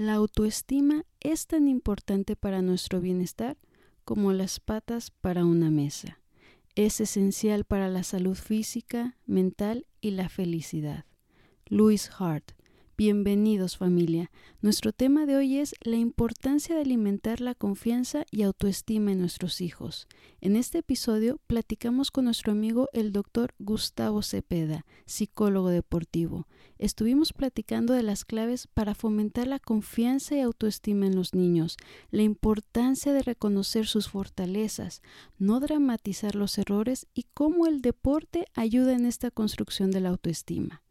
La autoestima es tan importante para nuestro bienestar como las patas para una mesa. Es esencial para la salud física, mental y la felicidad. Louis Hart Bienvenidos familia. Nuestro tema de hoy es la importancia de alimentar la confianza y autoestima en nuestros hijos. En este episodio platicamos con nuestro amigo el doctor Gustavo Cepeda, psicólogo deportivo. Estuvimos platicando de las claves para fomentar la confianza y autoestima en los niños, la importancia de reconocer sus fortalezas, no dramatizar los errores y cómo el deporte ayuda en esta construcción de la autoestima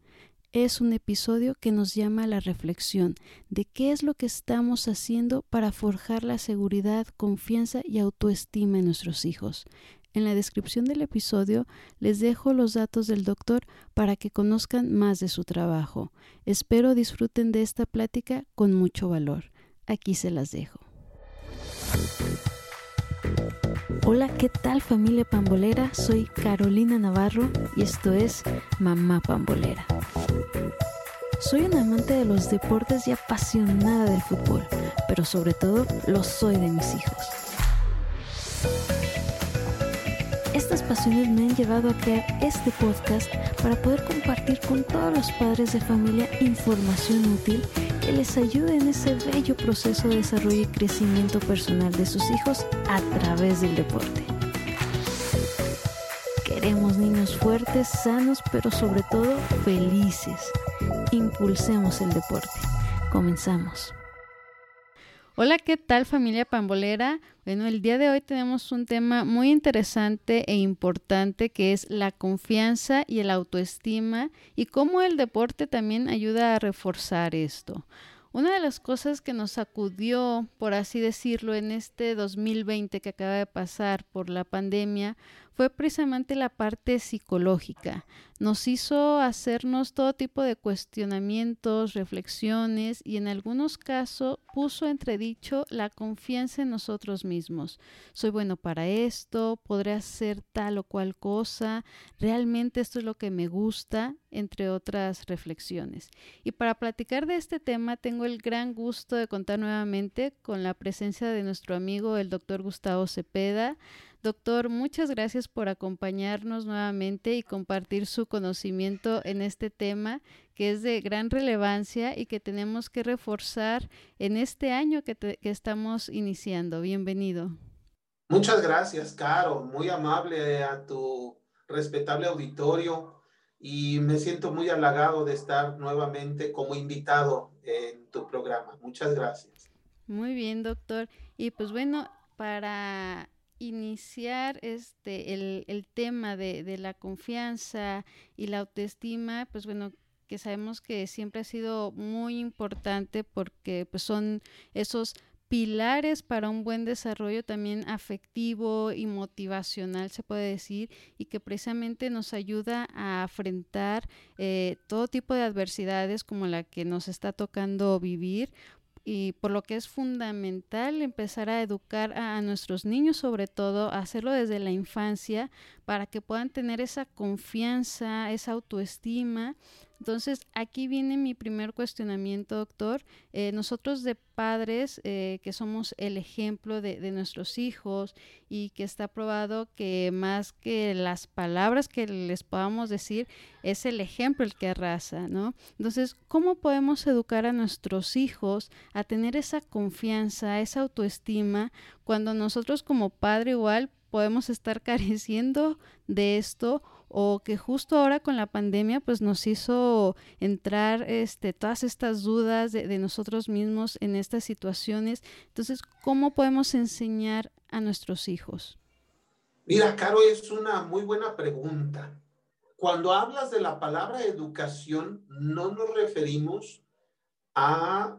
es un episodio que nos llama a la reflexión de qué es lo que estamos haciendo para forjar la seguridad, confianza y autoestima en nuestros hijos. En la descripción del episodio les dejo los datos del doctor para que conozcan más de su trabajo. Espero disfruten de esta plática con mucho valor. Aquí se las dejo. Hola, ¿qué tal familia pambolera? Soy Carolina Navarro y esto es Mamá Pambolera. Soy una amante de los deportes y apasionada del fútbol, pero sobre todo lo soy de mis hijos. Estas pasiones me han llevado a crear este podcast para poder compartir con todos los padres de familia información útil que les ayude en ese bello proceso de desarrollo y crecimiento personal de sus hijos a través del deporte. Queremos niños fuertes, sanos, pero sobre todo felices. Impulsemos el deporte. Comenzamos. Hola, ¿qué tal familia pambolera? Bueno, el día de hoy tenemos un tema muy interesante e importante que es la confianza y el autoestima y cómo el deporte también ayuda a reforzar esto. Una de las cosas que nos sacudió, por así decirlo, en este 2020 que acaba de pasar por la pandemia fue precisamente la parte psicológica. Nos hizo hacernos todo tipo de cuestionamientos, reflexiones y en algunos casos puso entredicho la confianza en nosotros mismos. Soy bueno para esto, podré hacer tal o cual cosa, realmente esto es lo que me gusta, entre otras reflexiones. Y para platicar de este tema tengo el gran gusto de contar nuevamente con la presencia de nuestro amigo el doctor Gustavo Cepeda Doctor, muchas gracias por acompañarnos nuevamente y compartir su conocimiento en este tema que es de gran relevancia y que tenemos que reforzar en este año que, estamos iniciando. Bienvenido. Muchas gracias, Caro. Muy amable a tu respetable auditorio y me siento muy halagado de estar nuevamente como invitado en tu programa. Muchas gracias. Muy bien, doctor. Y pues bueno, para iniciar este el, el tema de, de, la confianza y la autoestima, pues bueno, que sabemos que siempre ha sido muy importante porque pues son esos pilares para un buen desarrollo también afectivo y motivacional, se puede decir, y que precisamente nos ayuda a afrontar eh, todo tipo de adversidades como la que nos está tocando vivir, y por lo que es fundamental empezar a educar a, nuestros niños, sobre todo, hacerlo desde la infancia, para que puedan tener esa confianza, esa autoestima entonces, aquí viene mi primer cuestionamiento, doctor. Eh, nosotros de padres, eh, que somos el ejemplo de, de, nuestros hijos y que está probado que más que las palabras que les podamos decir, es el ejemplo el que arrasa, ¿no? Entonces, ¿cómo podemos educar a nuestros hijos a tener esa confianza, esa autoestima, cuando nosotros como padre igual podemos estar careciendo de esto o que justo ahora con la pandemia pues nos hizo entrar este, todas estas dudas de, nosotros mismos en estas situaciones. Entonces, ¿cómo podemos enseñar a nuestros hijos? Mira, Caro, es una muy buena pregunta. Cuando hablas de la palabra educación, no nos referimos a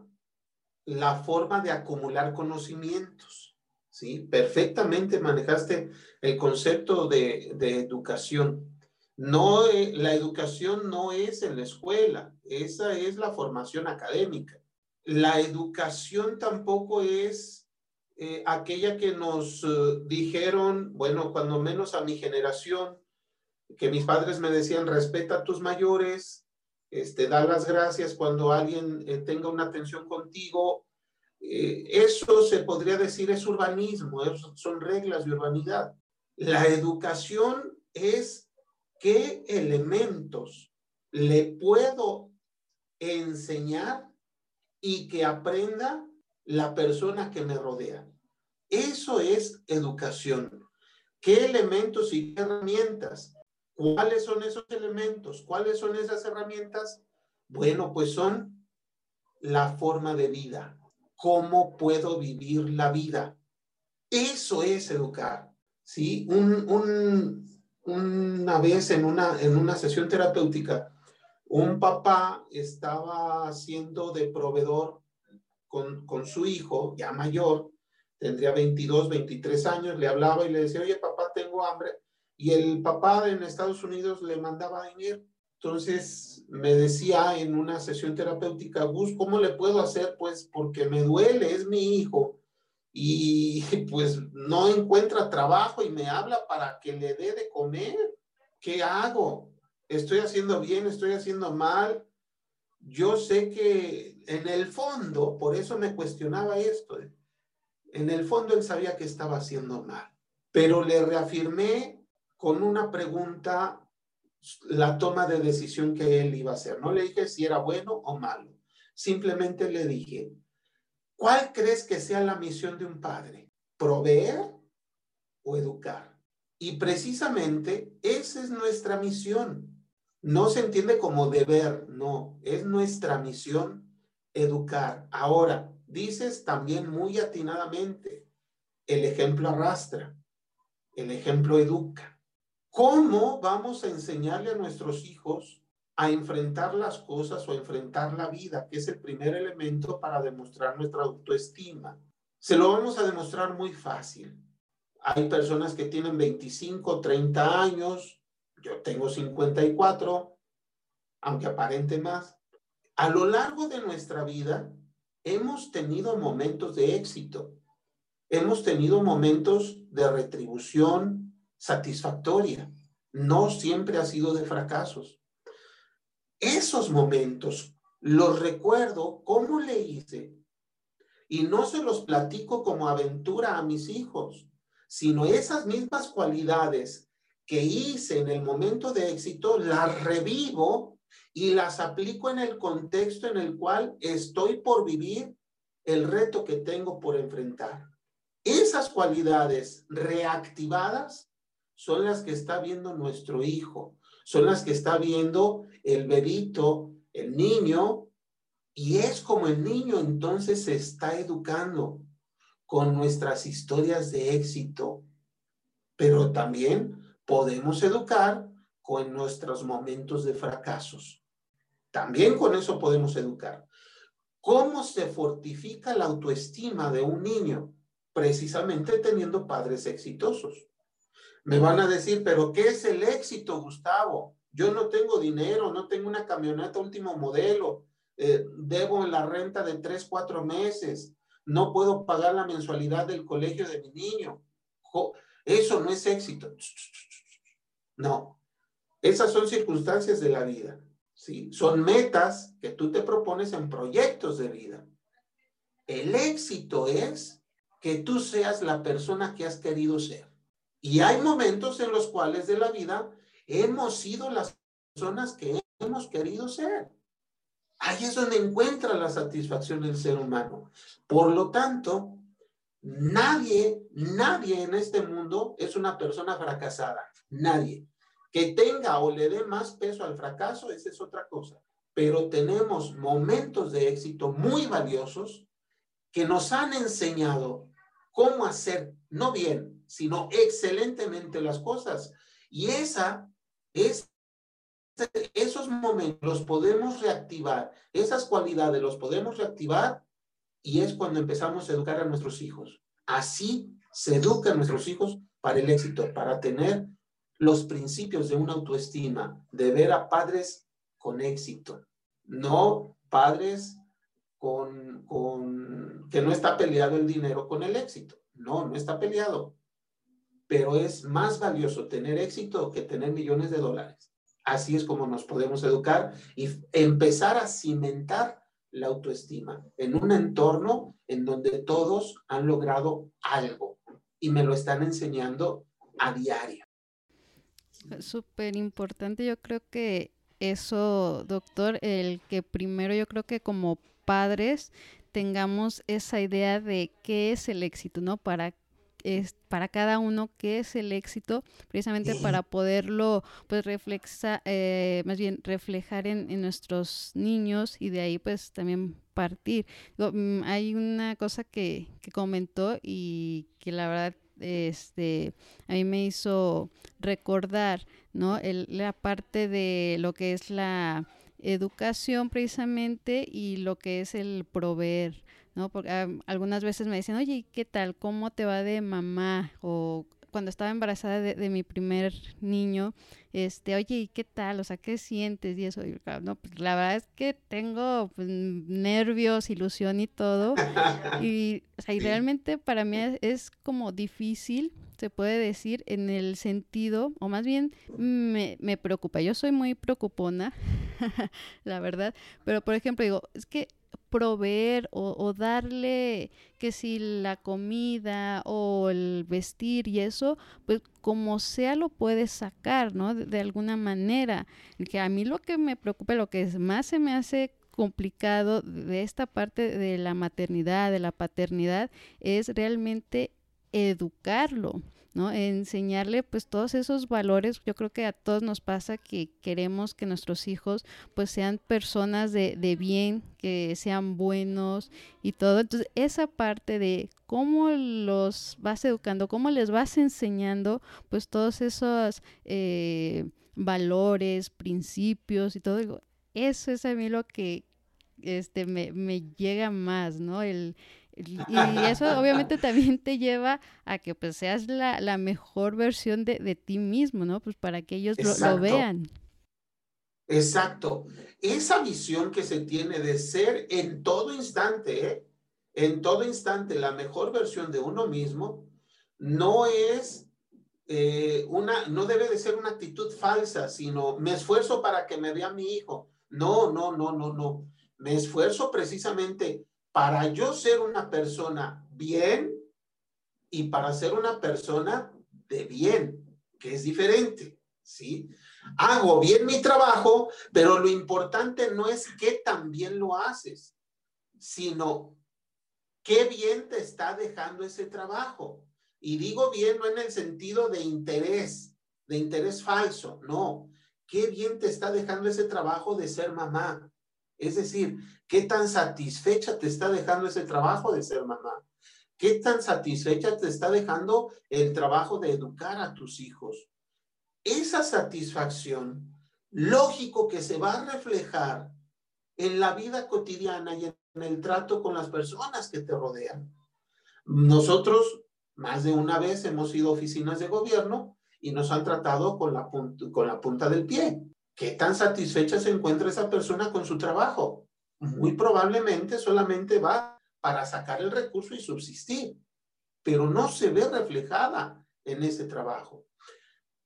la forma de acumular conocimientos, ¿sí? Perfectamente manejaste el concepto de educación. No, eh, la educación no es en la escuela, esa es la formación académica. La educación tampoco es eh, aquella que nos eh, dijeron, bueno, cuando menos a mi generación, que mis padres me decían, respeta a tus mayores, este, da las gracias cuando alguien tenga una atención contigo. Eso se podría decir es urbanismo, son reglas de urbanidad. La educación es qué elementos le puedo enseñar y que aprenda la persona que me rodea. Eso es educación. ¿Qué elementos y qué herramientas? ¿Cuáles son esos elementos? ¿Cuáles son esas herramientas? Bueno, pues son la forma de vida. ¿Cómo puedo vivir la vida? Eso es educar. ¿sí? Una vez en una, en una sesión terapéutica, un papá estaba haciendo de proveedor con, con su hijo, ya mayor, tendría 22, 23 años, le hablaba y le decía, oye papá, tengo hambre. Y el papá en Estados Unidos le mandaba dinero. Entonces me decía en una sesión terapéutica, Gus, ¿cómo le puedo hacer? Pues porque me duele, es mi hijo. Y pues no encuentra trabajo y me habla para que le dé de comer. ¿Qué hago? ¿Estoy haciendo bien? ¿Estoy haciendo mal? Yo sé que en el fondo, por eso me cuestionaba esto, en el fondo él sabía que estaba haciendo mal, pero le reafirmé con una pregunta la toma de decisión que él iba a hacer. No le dije si era bueno o malo. Simplemente le dije, ¿cuál crees que sea la misión de un padre? ¿Proveer o educar? Y precisamente esa es nuestra misión. No se entiende como deber, no, es nuestra misión educar. Ahora, dices también muy atinadamente, el ejemplo arrastra, el ejemplo educa. ¿Cómo vamos a enseñarle a nuestros hijos a enfrentar las cosas o a enfrentar la vida, que es el primer elemento para demostrar nuestra autoestima? Se lo vamos a demostrar muy fácil. Hay personas que tienen 25, 30 años, yo tengo 54, aunque aparente más. A lo largo de nuestra vida, hemos tenido momentos de éxito, hemos tenido momentos de retribución satisfactoria, no siempre ha sido de fracasos. Esos momentos los recuerdo cómo le hice y no se los platico como aventura a mis hijos, sino esas mismas cualidades que hice en el momento de éxito, las revivo y las aplico en el contexto en el cual estoy por vivir el reto que tengo por enfrentar. Esas cualidades reactivadas son las que está viendo nuestro hijo, son las que está viendo el bebito, el niño, y es como el niño entonces se está educando con nuestras historias de éxito, pero también podemos educar con nuestros momentos de fracasos. También con eso podemos educar. ¿Cómo se fortifica la autoestima de un niño? Precisamente teniendo padres exitosos. Me van a decir, pero ¿qué es el éxito, Gustavo? Yo no tengo dinero, no tengo una camioneta último modelo, eh, debo la renta de tres, cuatro meses, no puedo pagar la mensualidad del colegio de mi niño. Eso no es éxito. No, esas son circunstancias de la vida. ¿sí? Son metas que tú te propones en proyectos de vida. El éxito es que tú seas la persona que has querido ser. Y hay momentos en los cuales de la vida hemos sido las personas que hemos querido ser. Ahí es donde encuentra la satisfacción del ser humano. Por lo tanto, nadie, nadie en este mundo es una persona fracasada. Nadie. Que tenga o le dé más peso al fracaso, esa es otra cosa. Pero tenemos momentos de éxito muy valiosos que nos han enseñado cómo hacer, no bien, sino excelentemente las cosas. Y esa es esos momentos los podemos reactivar, esas cualidades los podemos reactivar y es cuando empezamos a educar a nuestros hijos. Así se educan nuestros hijos para el éxito, para tener los principios de una autoestima, de ver a padres con éxito, no padres con, con que no está peleado el dinero con el éxito. No, no está peleado. Pero es más valioso tener éxito que tener millones de dólares. Así es como nos podemos educar y empezar a cimentar la autoestima en un entorno en donde todos han logrado algo y me lo están enseñando a diario. Súper importante, yo creo que eso, doctor, el que primero yo creo que como padres tengamos esa idea de qué es el éxito, ¿no? Para es para cada uno qué es el éxito, precisamente para poderlo, pues, reflexa, eh, más bien reflejar en, en, nuestros niños y de ahí, pues, también partir. Mm, hay una cosa que, que comentó y que la verdad, este, a mí me hizo recordar, ¿no? El, la parte de lo que es la educación precisamente y lo que es el proveer, ¿no? Porque ah, algunas veces me dicen, oye, ¿qué tal? ¿Cómo te va de mamá? O cuando estaba embarazada de, mi primer niño, este, oye, ¿y qué tal? O sea, ¿qué sientes? Y eso, no, pues la verdad es que tengo pues, nervios, ilusión y todo. Y, o sea, y realmente para mí es, como difícil, se puede decir, en el sentido, o más bien me, me preocupa. Yo soy muy preocupona, la verdad, pero por ejemplo, digo, es que proveer o, darle que si la comida o el vestir y eso, pues como sea lo puedes sacar, ¿no? De, alguna manera. Que a mí lo que me preocupa, lo que más se me hace complicado de esta parte de la maternidad, de la paternidad, es realmente educarlo. ¿No? Enseñarle pues todos esos valores. Yo creo que a todos nos pasa que queremos que nuestros hijos pues sean personas de, de bien, que sean buenos y todo. Entonces esa parte de cómo los vas educando, cómo les vas enseñando pues todos esos eh, valores, principios y todo. Eso es a mí lo que este, me, me llega más, ¿no? El, y eso obviamente también te lleva a que pues seas la, la mejor versión de, de, ti mismo, ¿no? Pues para que ellos lo, vean. Exacto. Esa visión que se tiene de ser en todo instante, ¿eh? en todo instante la mejor versión de uno mismo, no es eh, una, no debe de ser una actitud falsa, sino me esfuerzo para que me vea mi hijo. No, no, no, no, no. Me esfuerzo precisamente para yo ser una persona bien y para ser una persona de bien, que es diferente, ¿sí? Hago bien mi trabajo, pero lo importante no es qué tan bien lo haces, sino qué bien te está dejando ese trabajo. Y digo bien no en el sentido de interés, de interés falso, no. Qué bien te está dejando ese trabajo de ser mamá, es decir, ¿qué tan satisfecha te está dejando ese trabajo de ser mamá? ¿Qué tan satisfecha te está dejando el trabajo de educar a tus hijos? Esa satisfacción, lógico que se va a reflejar en la vida cotidiana y en el trato con las personas que te rodean. Nosotros más de una vez hemos ido a oficinas de gobierno y nos han tratado con la, con la punta del pie. ¿Qué tan satisfecha se encuentra esa persona con su trabajo? Muy probablemente solamente va para sacar el recurso y subsistir, pero no se ve reflejada en ese trabajo.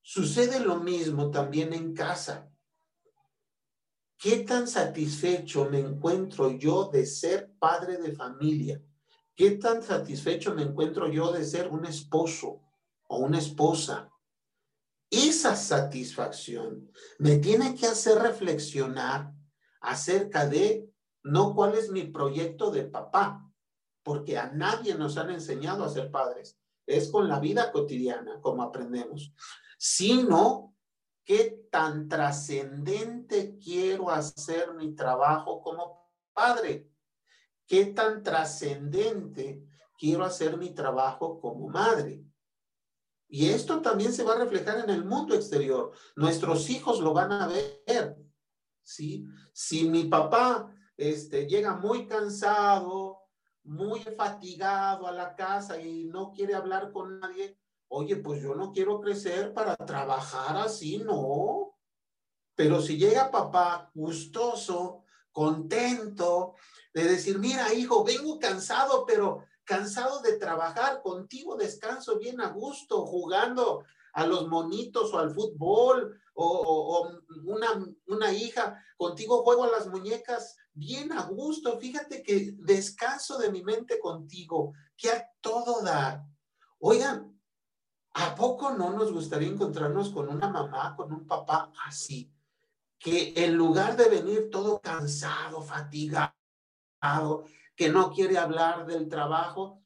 Sucede lo mismo también en casa. ¿Qué tan satisfecho me encuentro yo de ser padre de familia? ¿Qué tan satisfecho me encuentro yo de ser un esposo o una esposa? Esa satisfacción me tiene que hacer reflexionar acerca de no cuál es mi proyecto de papá, porque a nadie nos han enseñado a ser padres. Es con la vida cotidiana como aprendemos, sino qué tan trascendente quiero hacer mi trabajo como padre, qué tan trascendente quiero hacer mi trabajo como madre. Y esto también se va a reflejar en el mundo exterior. Nuestros hijos lo van a ver. ¿sí? Si mi papá este, llega muy cansado, muy fatigado a la casa y no quiere hablar con nadie, oye, pues yo no quiero crecer para trabajar así, no. Pero si llega papá gustoso, contento, de decir, mira, hijo, vengo cansado, pero cansado de trabajar, contigo descanso bien a gusto, jugando a los monitos o al fútbol o, una, una hija, contigo juego a las muñecas bien a gusto, fíjate que descanso de mi mente contigo, que a todo dar. Oigan, ¿a poco no nos gustaría encontrarnos con una mamá, con un papá así? Que en lugar de venir todo cansado, fatigado, que no quiere hablar del trabajo,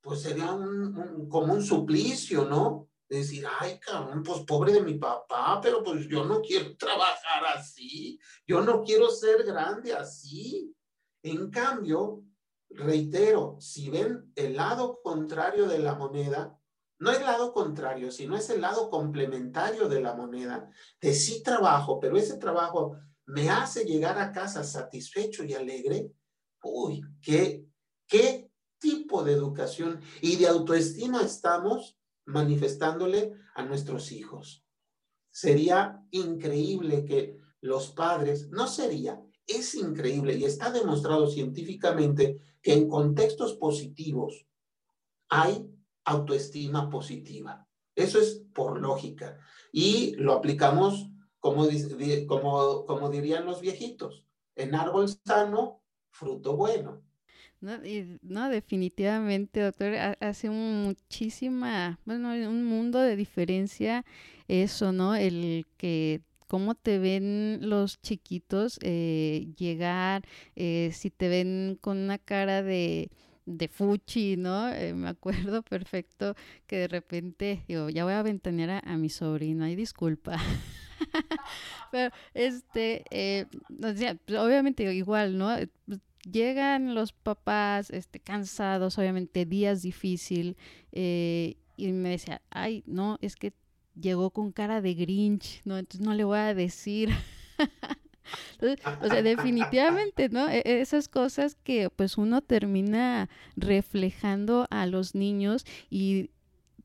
pues sería un, como un suplicio, ¿no? decir, ay, cabrón, pues pobre de mi papá, pero pues yo no quiero trabajar así, yo no quiero ser grande así. En cambio, reitero, si ven el lado contrario de la moneda, no el lado contrario, sino es el lado complementario de la moneda, de sí trabajo, pero ese trabajo me hace llegar a casa satisfecho y alegre, uy, qué, qué tipo de educación y de autoestima estamos manifestándole a nuestros hijos. Sería increíble que los padres, no sería, es increíble y está demostrado científicamente que en contextos positivos hay autoestima positiva. Eso es por lógica. Y lo aplicamos como, como, como dirían los viejitos, en árbol sano, fruto bueno. No, no, definitivamente, doctor, hace muchísima, bueno, un mundo de diferencia eso, ¿no? El que cómo te ven los chiquitos eh, llegar, eh, si te ven con una cara de, de fuchi, ¿no? Eh, me acuerdo perfecto que de repente, digo, ya voy a ventanear a, mi sobrino, y disculpa. Pero, este, pues, obviamente igual, ¿no? llegan los papás este, cansados, obviamente días difícil, eh, y me decía, ay, no, es que llegó con cara de Grinch, ¿no? Entonces no le voy a decir. o sea, definitivamente, ¿no? E, esas cosas que pues uno termina reflejando a los niños y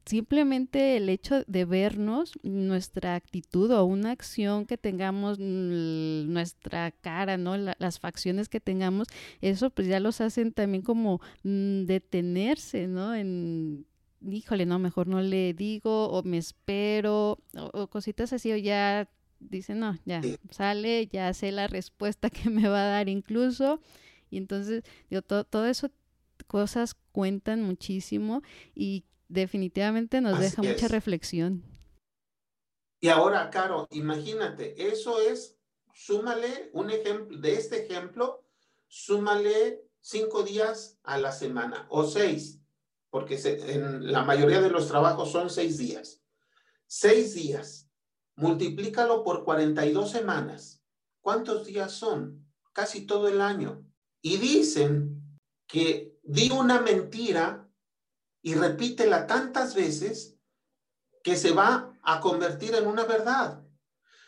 simplemente el hecho de vernos, nuestra actitud o una acción que tengamos, nuestra cara, ¿no? las facciones que tengamos, eso pues ya los hacen también como mm, detenerse, ¿no? En, híjole, no, mejor no le digo o me espero o, cositas así o ya dice, no, ya sale, ya sé la respuesta que me va a dar incluso. Y entonces, digo, todo, todo eso cosas cuentan muchísimo y definitivamente nos deja mucha reflexión. Y ahora, Caro, imagínate, eso es, súmale un ejemplo, de este ejemplo, súmale cinco días a la semana o seis, porque en la mayoría de los trabajos son seis días. Seis días, multiplícalo por 42 semanas. ¿Cuántos días son? Casi todo el año. Y dicen que di una mentira y repítela tantas veces que se va a convertir en una verdad.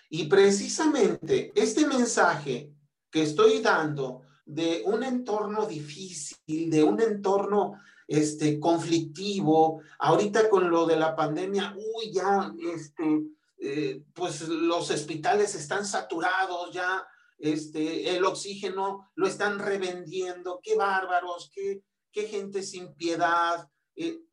Y precisamente este mensaje que estoy dando de un entorno difícil, de un entorno este, conflictivo, ahorita con lo de la pandemia, uy, ya, este, eh, pues los hospitales están saturados, ya, este, el oxígeno lo están revendiendo, qué bárbaros, qué, qué gente sin piedad, eh,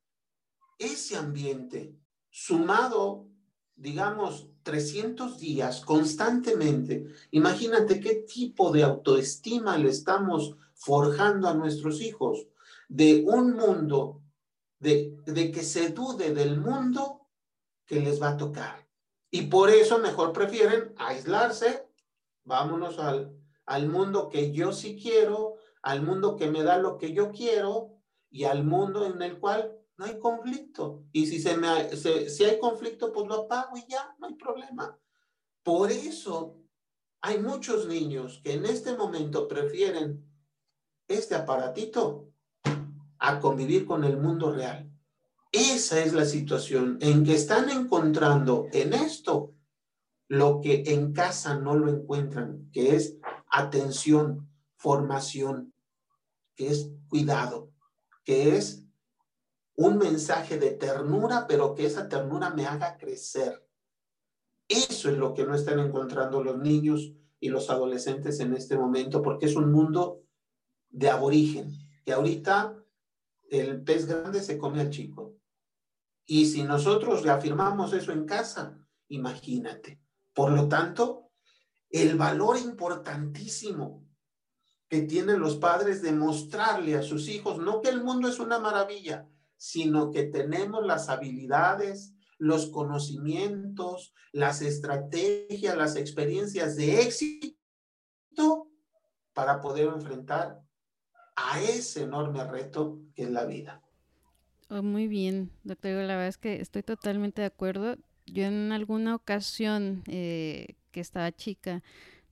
ese ambiente sumado, digamos, 300 días constantemente, imagínate qué tipo de autoestima le estamos forjando a nuestros hijos de un mundo, de, de que se dude del mundo que les va a tocar. Y por eso mejor prefieren aislarse, vámonos al, al mundo que yo sí quiero, al mundo que me da lo que yo quiero, y al mundo en el cual no hay conflicto. Y si, se me, si hay conflicto, pues lo apago y ya, no hay problema. Por eso hay muchos niños que en este momento prefieren este aparatito a convivir con el mundo real. Esa es la situación en que están encontrando en esto lo que en casa no lo encuentran, que es atención, formación, que es cuidado que es un mensaje de ternura, pero que esa ternura me haga crecer. Eso es lo que no están encontrando los niños y los adolescentes en este momento, porque es un mundo de aborigen, que ahorita el pez grande se come al chico. Y si nosotros reafirmamos eso en casa, imagínate, Por lo tanto, el valor importantísimo que tienen los padres de mostrarle a sus hijos, no que el mundo es una maravilla, sino que tenemos las habilidades, los conocimientos, las estrategias, las experiencias de éxito para poder enfrentar a ese enorme reto que es la vida. Oh, muy bien, doctor. La verdad es que estoy totalmente de acuerdo. Yo en alguna ocasión eh, que estaba chica,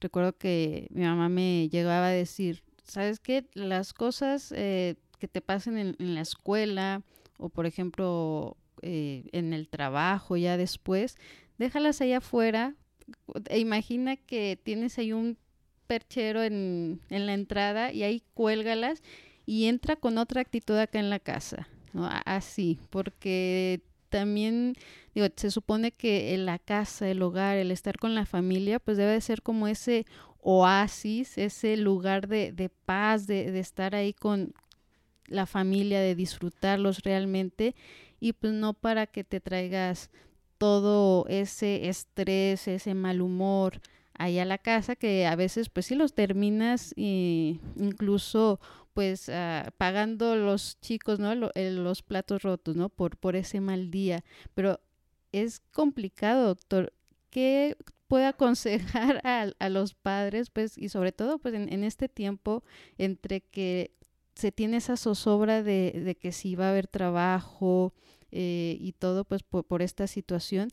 recuerdo que mi mamá me llegaba a decir, ¿sabes qué? Las cosas eh, que te pasen en, la escuela o, por ejemplo, eh, en el trabajo ya después, déjalas allá afuera. E imagina que tienes ahí un perchero en, la entrada y ahí cuélgalas y entra con otra actitud acá en la casa. Así, porque también, digo, se supone que la casa, el hogar, el estar con la familia, pues debe de ser como ese oasis, ese lugar de, de paz, de, de estar ahí con la familia, de disfrutarlos realmente y pues no para que te traigas todo ese estrés, ese mal humor ahí a la casa que a veces pues sí los terminas y incluso pues uh, pagando los chicos, ¿no? Eh, los platos rotos, ¿no? Por, por ese mal día. Pero es complicado, doctor. ¿Qué puede aconsejar a, a los padres, pues, y sobre todo, pues, en, en, este tiempo entre que se tiene esa zozobra de, de que si va a haber trabajo eh, y todo, pues, por, por esta situación,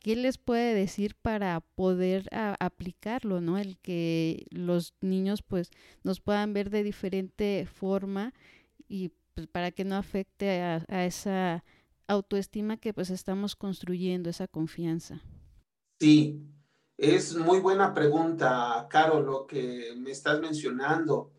¿qué les puede decir para poder aplicarlo, ¿no? El que los niños pues nos puedan ver de diferente forma y pues, para que no afecte a, esa autoestima que pues estamos construyendo, esa confianza. Sí, es muy buena pregunta, Caro, lo que me estás mencionando.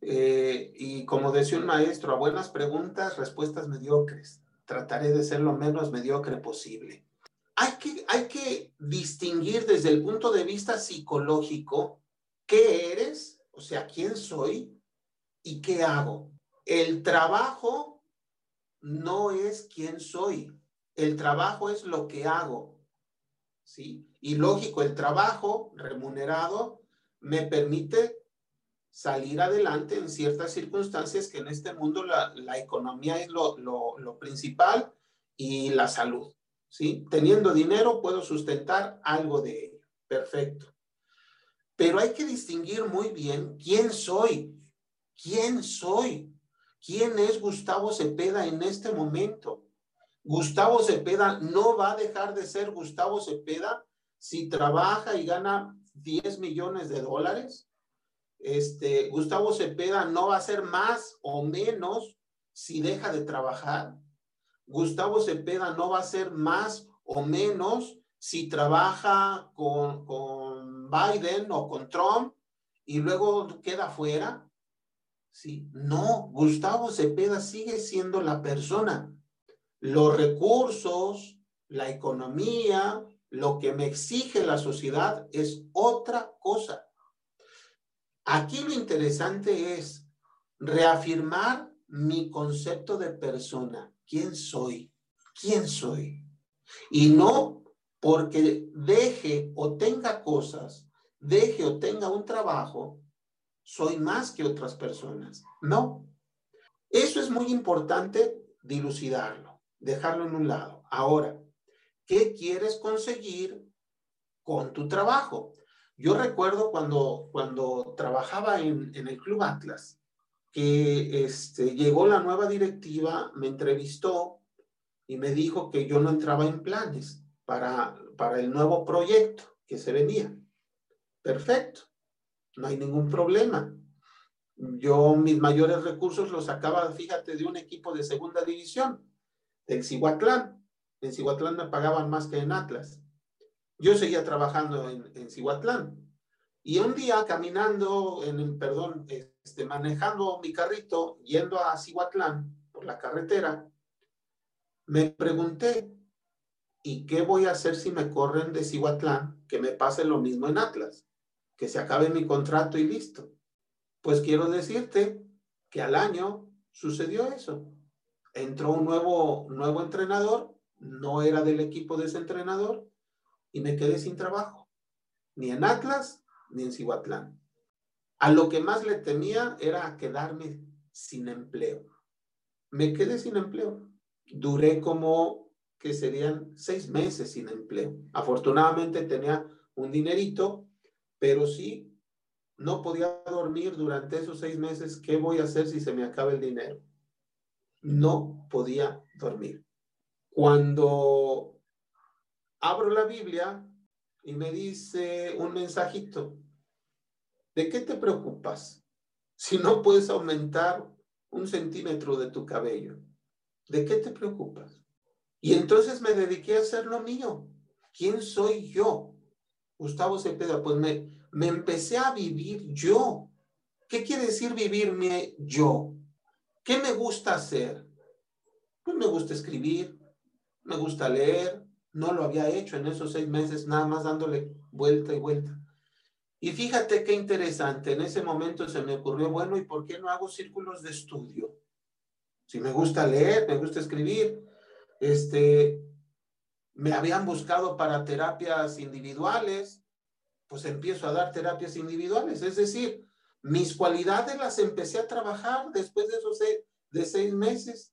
Eh, y como decía un maestro, a buenas preguntas, respuestas mediocres. Trataré de ser lo menos mediocre posible hay que, distinguir desde el punto de vista psicológico qué eres, o sea, quién soy y qué hago. El trabajo no es quién soy, el trabajo es lo que hago. ¿Sí? Y lógico, el trabajo remunerado me permite salir adelante en ciertas circunstancias que en este mundo la, economía es lo principal y la salud. ¿Sí? Teniendo dinero puedo sustentar algo de ello. Perfecto. Pero hay que distinguir muy bien quién soy. ¿Quién soy? ¿Quién es Gustavo Cepeda en este momento? Gustavo Cepeda no va a dejar de ser Gustavo Cepeda si trabaja y gana 10 millones de dólares. Este, Gustavo Cepeda no va a ser más o menos si deja de trabajar. Gustavo Cepeda no va a ser más o menos si trabaja con, con Biden o con Trump y luego queda fuera. Sí, no, Gustavo Cepeda sigue siendo la persona. Los recursos, la economía, lo que me exige la sociedad es otra cosa. Aquí lo interesante es reafirmar mi concepto de persona quién soy, quién soy. Y no porque deje o tenga cosas, deje o tenga un trabajo, soy más que otras personas. No. Eso es muy importante dilucidarlo, dejarlo en un lado. Ahora, ¿qué quieres conseguir con tu trabajo? Yo recuerdo cuando, cuando trabajaba en, en el Club Atlas, que este, llegó la nueva directiva, me entrevistó y me dijo que yo no entraba en planes para, para el nuevo proyecto que se venía. Perfecto, no hay ningún problema. Yo mis mayores recursos los sacaba, fíjate, de un equipo de segunda división, del Cihuatlán. En Cihuatlán me pagaban más que en Atlas. Yo seguía trabajando en, en. Y un día caminando, en perdón, este, manejando mi carrito, yendo a Cihuatlán por la carretera, me pregunté, ¿y qué voy a hacer si me corren de Cihuatlán? Que me pase lo mismo en Atlas, que se acabe mi contrato y listo. Pues quiero decirte que al año sucedió eso. Entró un nuevo, nuevo entrenador, no era del equipo de ese entrenador, y me quedé sin trabajo, ni en Atlas ni en Cihuatlán. A lo que más le temía era quedarme sin empleo. Me quedé sin empleo. Duré como que serían seis meses sin empleo. Afortunadamente tenía un dinerito, pero sí no podía dormir durante esos seis meses. ¿Qué voy a hacer si se me acaba el dinero? No podía dormir. Cuando abro la Biblia y me dice un mensajito, ¿de qué te preocupas si no puedes aumentar un centímetro de tu cabello? ¿De qué te preocupas? Y entonces me dediqué a hacer lo mío. ¿Quién soy yo? Gustavo Cepeda, pues me, me empecé a vivir yo. ¿Qué quiere decir vivirme yo? ¿Qué me gusta hacer? Pues me gusta escribir, me gusta leer. No lo había hecho en esos seis meses, nada más dándole vuelta y vuelta. Y fíjate qué interesante, en ese momento se me ocurrió, bueno, ¿y por qué no hago círculos de estudio? Si me gusta leer, me gusta escribir, este, me habían buscado para terapias individuales, pues empiezo a dar terapias individuales. Es decir, mis cualidades las empecé a trabajar después de esos seis, de seis meses.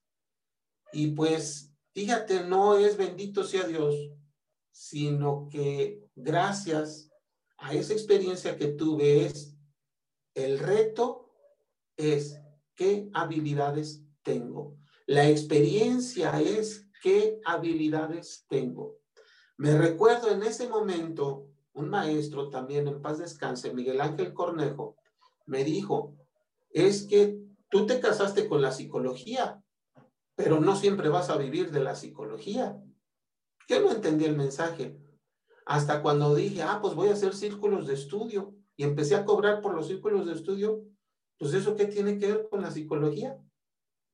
Y pues, fíjate, no es bendito sea Dios, sino que gracias a esa experiencia que tuve es, el reto es qué habilidades tengo. La experiencia es qué habilidades tengo. Me recuerdo en ese momento, un maestro también en paz descanse, Miguel Ángel Cornejo, me dijo, es que tú te casaste con la psicología, pero no siempre vas a vivir de la psicología. Yo no entendí el mensaje. Hasta cuando dije, ah, pues voy a hacer círculos de estudio y empecé a cobrar por los círculos de estudio, pues eso qué tiene que ver con la psicología.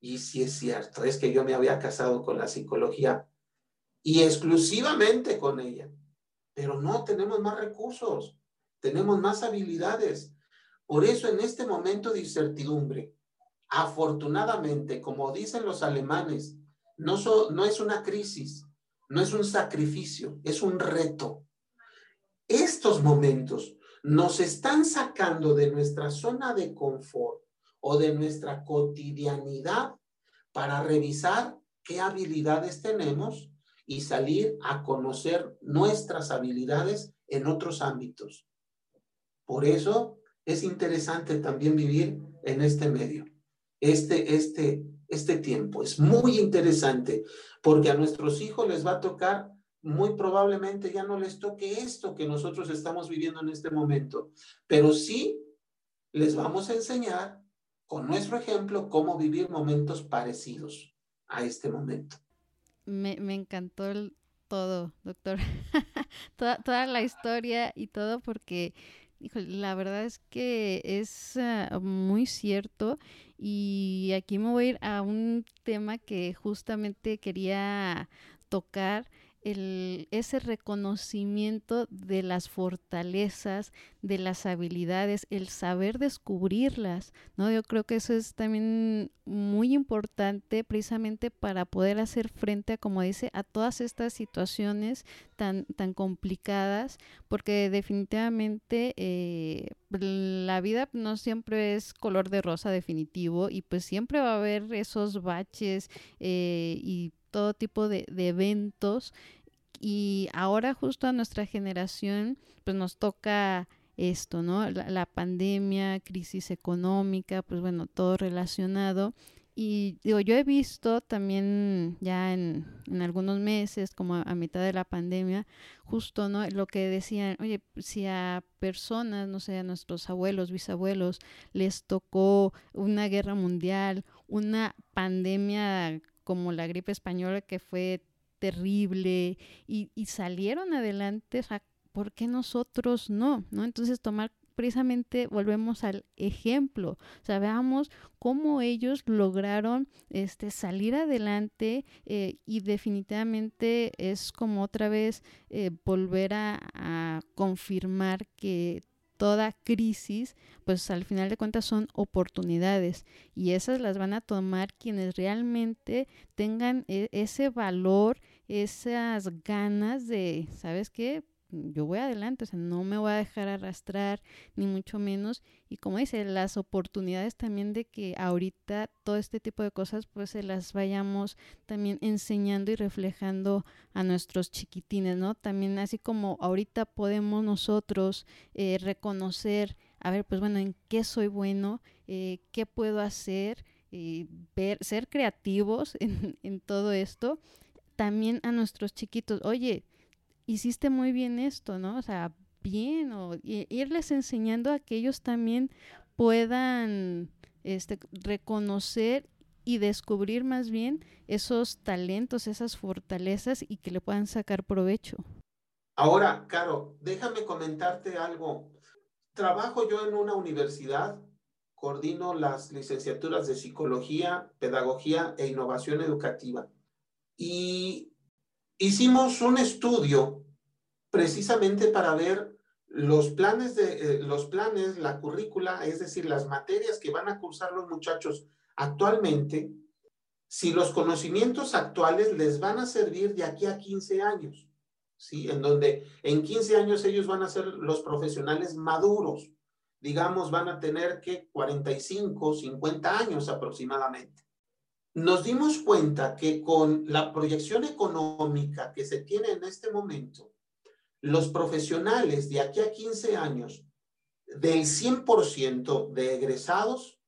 Y si es cierto, es que yo me había casado con la psicología y exclusivamente con ella. Pero no, tenemos más recursos, tenemos más habilidades. Por eso en este momento de incertidumbre, afortunadamente, como dicen los alemanes, no, no es una crisis, no es un sacrificio, es un reto. Estos momentos nos están sacando de nuestra zona de confort o de nuestra cotidianidad para revisar qué habilidades tenemos y salir a conocer nuestras habilidades en otros ámbitos. Por eso es interesante también vivir en este medio, este, este, este tiempo. Es muy interesante porque a nuestros hijos les va a tocar, muy probablemente ya no les toque esto que nosotros estamos viviendo en este momento, pero sí les vamos a enseñar con nuestro ejemplo, cómo vivir momentos parecidos a este momento. Me, encantó el, todo, doctor. toda, toda, la historia y todo, porque la verdad es que es ah, muy cierto. Y aquí me voy a ir a un tema que justamente quería tocar el, ese reconocimiento de las fortalezas, de las habilidades, el saber descubrirlas, ¿no? Yo creo que eso es también muy importante precisamente para poder hacer frente a, como dice, a todas estas situaciones tan, tan complicadas, porque definitivamente eh, la vida no siempre es color de rosa definitivo y pues siempre va a haber esos baches eh, y todo tipo de, eventos y ahora justo a nuestra generación pues nos toca esto, ¿no? La, pandemia, crisis económica, pues bueno, todo relacionado. Y digo, yo he visto también ya en, en algunos meses, como a, mitad de la pandemia, justo, ¿no? Lo que decían, oye, si a personas, no sé, a nuestros abuelos, bisabuelos, les tocó una guerra mundial, una pandemia como la gripe española que fue terrible y, salieron adelante, o sea, ¿por qué nosotros no? ¿No? Entonces tomar precisamente volvemos al ejemplo, o sea, veamos cómo ellos lograron este, salir adelante eh, y definitivamente es como otra vez eh, volver a, a confirmar que toda crisis, pues al final de cuentas son oportunidades y esas las van a tomar quienes realmente tengan e-, ese valor, esas ganas de, ¿sabes qué? Yo voy adelante, o sea, no me voy a dejar arrastrar, ni mucho menos. Y como dice, las oportunidades también de que ahorita todo este tipo de cosas, pues se las vayamos también enseñando y reflejando a nuestros chiquitines, ¿no? También así como ahorita podemos nosotros eh, reconocer, a ver, pues bueno, en qué soy bueno, eh, qué puedo hacer, eh, ver, ser creativos en, en todo esto también a nuestros chiquitos, oye, hiciste muy bien esto, ¿no? O sea, bien, o irles enseñando a que ellos también puedan este, reconocer y descubrir más bien esos talentos, esas fortalezas y que le puedan sacar provecho. Ahora, Caro, déjame comentarte algo. Trabajo yo en una universidad, coordino las licenciaturas de psicología, pedagogía e innovación educativa. Y hicimos un estudio precisamente para ver los planes de eh, los planes, la currícula, es decir, las materias que van a cursar los muchachos actualmente, si los conocimientos actuales les van a servir de aquí a 15 años, ¿sí? En donde en 15 años ellos van a ser los profesionales maduros, digamos, van a tener que 45, 50 años aproximadamente nos dimos cuenta que con la proyección económica que se tiene en este momento, los profesionales de aquí a 15 años, del 100% de egresados,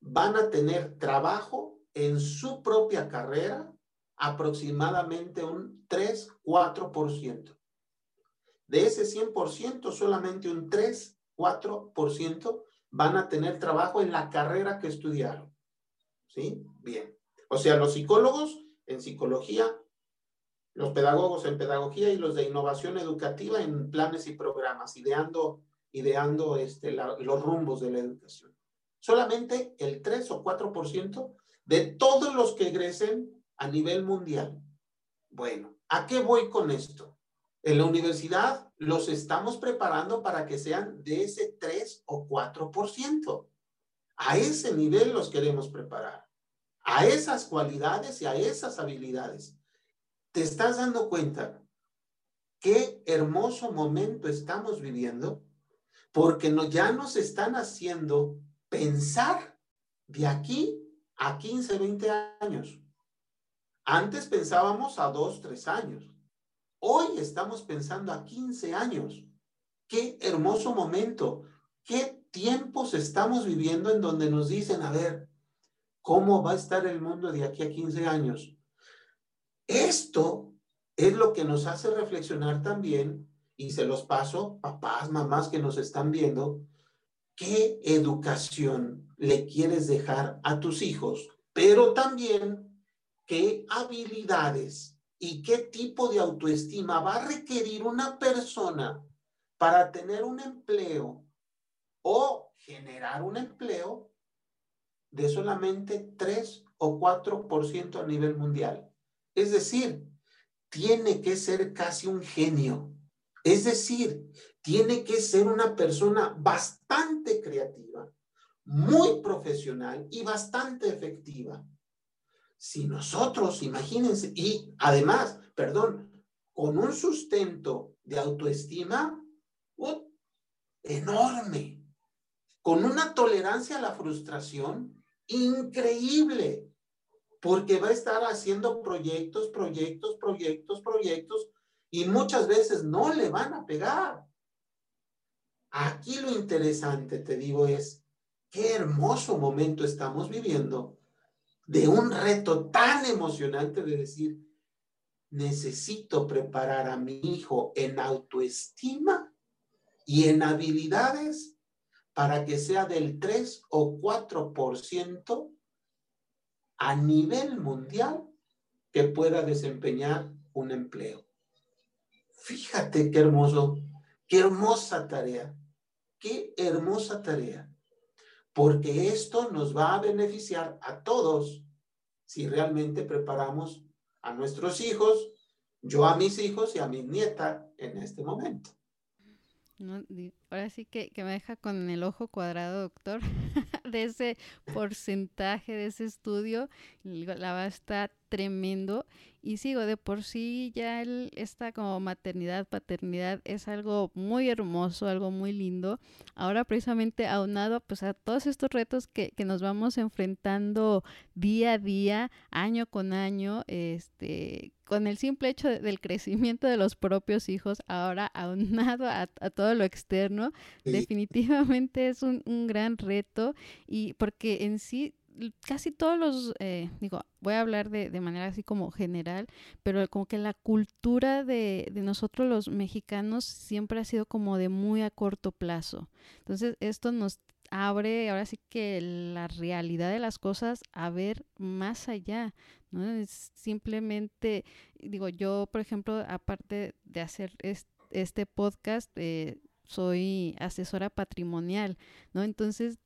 van a tener trabajo en su propia carrera aproximadamente un 3-4%. De ese 100%, solamente un 3-4% van a tener trabajo en la carrera que estudiaron. ¿Sí? Bien. O sea, los psicólogos en psicología, los pedagogos en pedagogía y los de innovación educativa en planes y programas, ideando, ideando este, los rumbos de la educación. Solamente el 3 o 4% de todos los que egresen a nivel mundial. Bueno, ¿a qué voy con esto? En la universidad los estamos preparando para que sean de ese 3 o 4%. A ese nivel los queremos preparar a esas cualidades y a esas habilidades. ¿Te estás dando cuenta qué hermoso momento estamos viviendo? Porque no, ya nos están haciendo pensar de aquí a 15, 20 años. Antes pensábamos a 2, 3 años. Hoy estamos pensando a 15 años. Qué hermoso momento. Qué tiempos estamos viviendo en donde nos dicen, a ver, cómo va a estar el mundo de aquí a 15 años. Esto es lo que nos hace reflexionar también, y se los paso, papás, mamás que nos están viendo, qué educación le quieres dejar a tus hijos, pero también qué habilidades y qué tipo de autoestima va a requerir una persona para tener un empleo o generar un empleo de solamente 3 o 4% a nivel mundial. Es decir, tiene que ser casi un genio. Es decir, tiene que ser una persona bastante creativa, muy profesional y bastante efectiva. Si nosotros, imagínense, y además, perdón, con un sustento de autoestima uh, enorme, con una tolerancia a la frustración increíble, porque va a estar haciendo proyectos, proyectos, proyectos, proyectos, y muchas veces no le van a pegar. Aquí lo interesante, te digo, es qué hermoso momento estamos viviendo de un reto tan emocionante de decir, necesito preparar a mi hijo en autoestima y en habilidades para que sea del 3 o 4% a nivel mundial que pueda desempeñar un empleo. Fíjate qué hermoso, qué hermosa tarea, qué hermosa tarea, porque esto nos va a beneficiar a todos si realmente preparamos a nuestros hijos, yo a mis hijos y a mi nieta en este momento. Ahora sí que, que me deja con el ojo cuadrado, doctor, de ese porcentaje, de ese estudio. La verdad está tremendo. Y sigo, de por sí ya el, esta como maternidad, paternidad es algo muy hermoso, algo muy lindo. Ahora precisamente aunado pues a todos estos retos que, que nos vamos enfrentando día a día, año con año, este, con el simple hecho del crecimiento de los propios hijos, ahora aunado a todo lo externo, definitivamente es un, un gran reto y porque en sí casi todos los, eh, digo, voy a hablar de, de, manera así como general, pero como que la cultura de, de, nosotros los mexicanos siempre ha sido como de muy a corto plazo. Entonces, esto nos abre ahora sí que la realidad de las cosas a ver más allá, ¿no? Es simplemente, digo, yo, por ejemplo, aparte de hacer este, este podcast, eh, soy asesora patrimonial, ¿no? Entonces,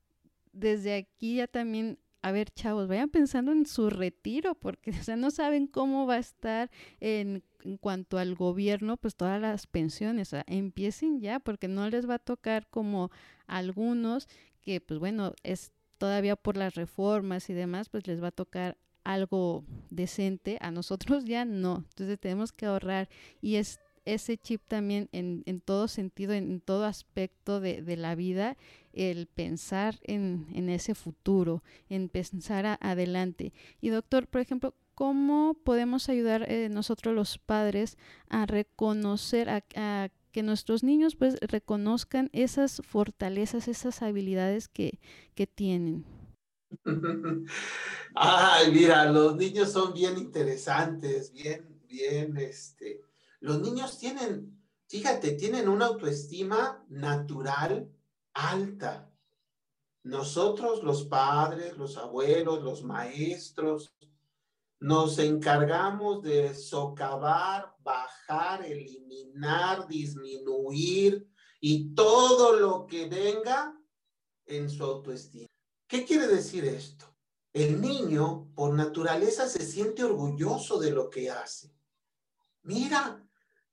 desde aquí ya también a ver, chavos, vayan pensando en su retiro, porque o sea, no saben cómo va a estar en, en, cuanto al gobierno, pues todas las pensiones, empiecen ya, porque no les va a tocar como algunos que, pues bueno, es todavía por las reformas y demás, pues les va a tocar algo decente, a nosotros ya no, entonces tenemos que ahorrar y es ese chip también en, en todo sentido, en, todo aspecto de, de, la vida, el pensar en, en ese futuro, en pensar a, adelante. Y doctor, por ejemplo, ¿cómo podemos ayudar eh, nosotros los padres a reconocer, a, a que nuestros niños pues reconozcan esas fortalezas, esas habilidades que, que tienen? Ay, mira, los niños son bien interesantes, bien, bien, este, los niños tienen, fíjate, tienen una autoestima natural alta. Nosotros, los padres, los abuelos, los maestros, nos encargamos de socavar, bajar, eliminar, disminuir y todo lo que venga en su autoestima. ¿Qué quiere decir esto? El niño, por naturaleza, se siente orgulloso de lo que hace. Mira,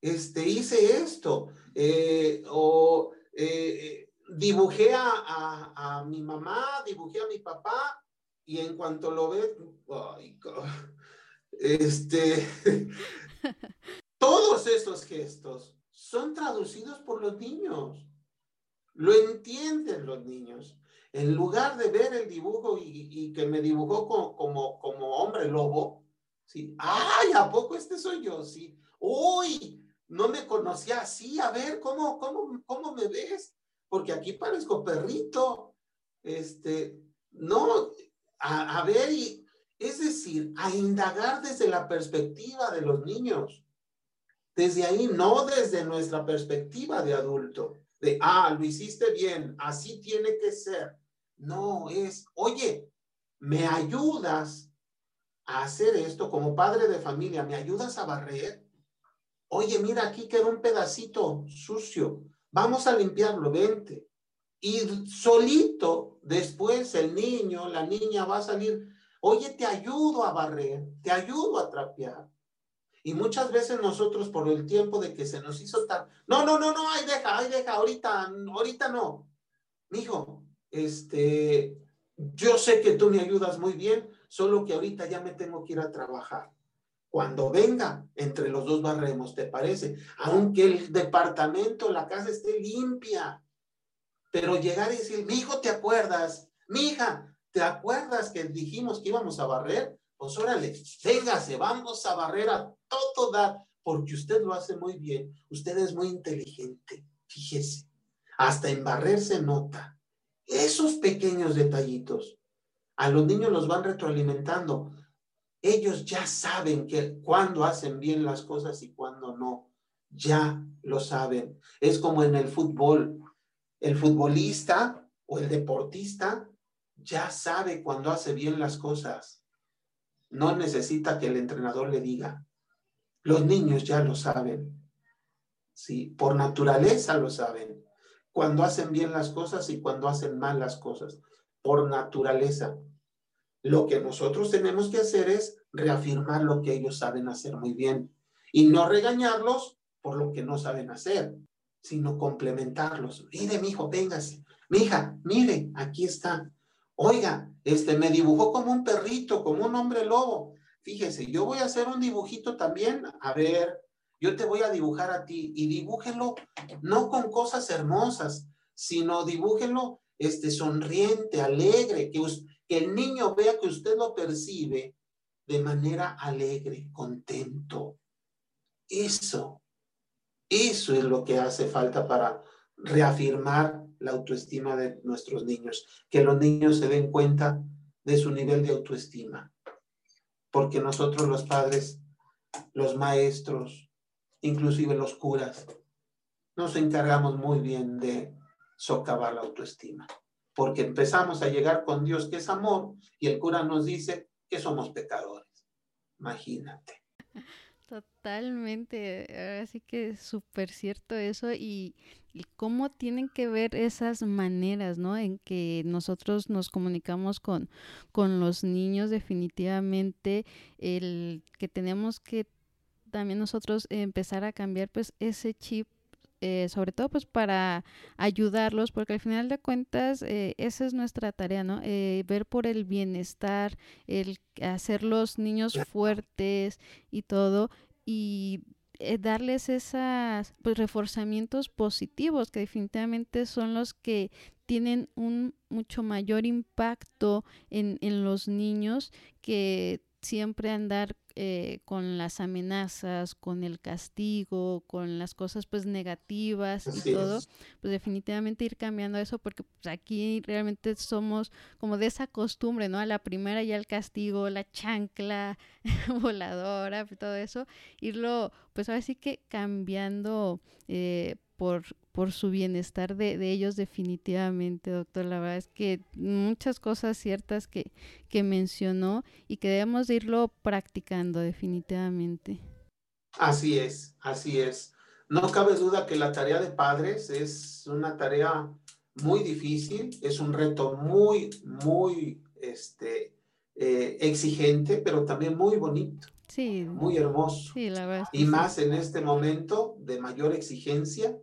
este, hice esto, eh, o eh, dibujé a, a, mi mamá, dibujé a mi papá, y en cuanto lo ay, este, todos esos gestos son traducidos por los niños, lo entienden los niños. En lugar de ver el dibujo y, y que me dibujó como, como, como hombre lobo, ¿sí? ¡Ay, a poco este soy yo! Sí. ¡Uy! No me conocía así, a ver, ¿cómo, cómo, cómo me ves? Porque aquí parezco perrito. Este, no, a, a ver, y, es decir, a indagar desde la perspectiva de los niños. Desde ahí, no desde nuestra perspectiva de adulto, de, ah, lo hiciste bien, así tiene que ser. No, es, oye, ¿me ayudas a hacer esto como padre de familia? ¿Me ayudas a barrer? Oye, mira, aquí quedó un pedacito sucio. Vamos a limpiarlo, vente. Y solito, después el niño, la niña va a salir, oye, te ayudo a barrer, te ayudo a trapear. Y muchas veces nosotros por el tiempo de que se nos hizo tan, no, no, no, no, ay, deja, ay, deja, ahorita, ahorita no. Mijo, este, yo sé que tú me ayudas muy bien, solo que ahorita ya me tengo que ir a trabajar. Cuando venga, entre los dos barremos, ¿te parece? Aunque el departamento, la casa esté limpia. Pero llegar y decir, mi hijo, ¿te acuerdas? Mi hija, ¿te acuerdas que dijimos que íbamos a barrer? Pues órale, véngase, vamos a barrer a todo dar, porque usted lo hace muy bien. Usted es muy inteligente, fíjese. Hasta en barrer se nota. Esos pequeños detallitos a los niños los van retroalimentando ellos ya saben que cuando hacen bien las cosas y cuando no, ya lo saben. Es como en el fútbol. El futbolista o el deportista ya sabe cuando hace bien las cosas. No necesita que el entrenador le diga. Los niños ya lo saben. Sí, por naturaleza lo saben. Cuando hacen bien las cosas y cuando hacen mal las cosas. Por naturaleza. Lo que nosotros tenemos que hacer es reafirmar lo que ellos saben hacer muy bien y no regañarlos por lo que no saben hacer. sino complementarlos. Mire, mi hijo, véngase. Mi hija, mire, aquí está. Oiga, este me dibujó como un perrito, como un hombre lobo. Fíjese, yo voy a hacer un dibujito también. A ver, yo te voy a dibujar a ti y dibújelo no con cosas hermosas, sino dibújelo este sonriente, alegre, que, que el niño vea que usted lo percibe de manera alegre, contento. Eso, eso es lo que hace falta para reafirmar la autoestima de nuestros niños, que los niños se den cuenta de su nivel de autoestima, porque nosotros los padres, los maestros, inclusive los curas, nos encargamos muy bien de socavar la autoestima, porque empezamos a llegar con Dios que es amor y el cura nos dice, que somos pecadores. Imagínate. Totalmente, así que súper cierto eso y, cómo tienen que ver esas maneras, ¿no? En que nosotros nos comunicamos con, con los niños, definitivamente, el que tenemos que también nosotros empezar a cambiar pues ese chip eh, sobre todo pues para ayudarlos, porque al final de cuentas eh, esa es nuestra tarea, ¿no? Eh, ver por el bienestar, el hacer los niños fuertes y todo, y darles esos pues, reforzamientos positivos que definitivamente son los que tienen un mucho mayor impacto en, en los niños que siempre andar eh, con las amenazas, con el castigo, con las cosas pues negativas y todo, pues definitivamente ir cambiando eso porque pues, aquí realmente somos como de esa costumbre, ¿no? A la primera ya el castigo, la chancla voladora, todo eso, irlo pues ahora sí que cambiando eh, por, por su bienestar de, de, ellos definitivamente, doctor. La verdad es que muchas cosas ciertas que, que mencionó y que debemos de irlo practicando definitivamente. Así es, así es. No cabe duda que la tarea de padres es una tarea muy difícil, es un reto muy, muy este, eh, exigente, pero también muy bonito. Sí. Muy hermoso. Sí, la verdad. y más en este momento de mayor exigencia,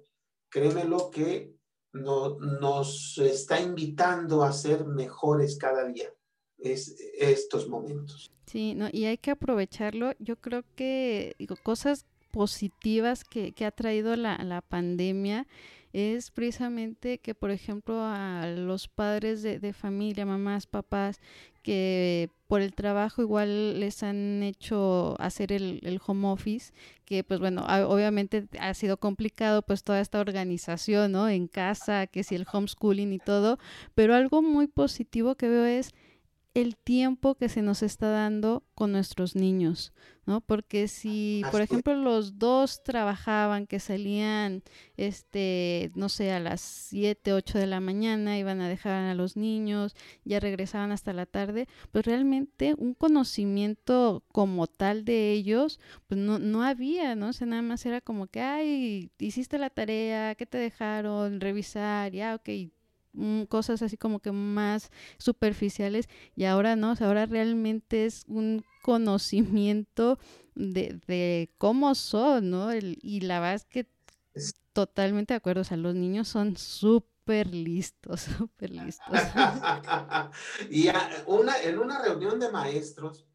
créemelo que no, nos está invitando a ser mejores cada día es, estos momentos. Sí, no, y hay que aprovecharlo. Yo creo que digo, cosas positivas que, que ha traído la, la pandemia es precisamente que, por ejemplo, a los padres de, de, familia, mamás, papás, que por el trabajo igual les han hecho hacer el, el, home office, que pues bueno, obviamente ha sido complicado pues toda esta organización, ¿no? En casa, que si el homeschooling y todo, pero algo muy positivo que veo es el tiempo que se nos está dando con nuestros niños, ¿no? Porque si, por ejemplo, los dos trabajaban, que salían, este, no sé, a las 7, 8 de la mañana, iban a dejar a los niños, ya regresaban hasta la tarde, pues realmente un conocimiento como tal de ellos, pues no, no había, ¿no? O sea, nada más era como que, ay, hiciste la tarea, ¿qué te dejaron? Revisar, ya, ok, cosas así como que más superficiales y ahora no, ahora realmente es un conocimiento de, de cómo son, ¿no? El, y la verdad es que totalmente de acuerdo, o sea, los niños son súper listos, súper listos. y una, en una reunión de maestros,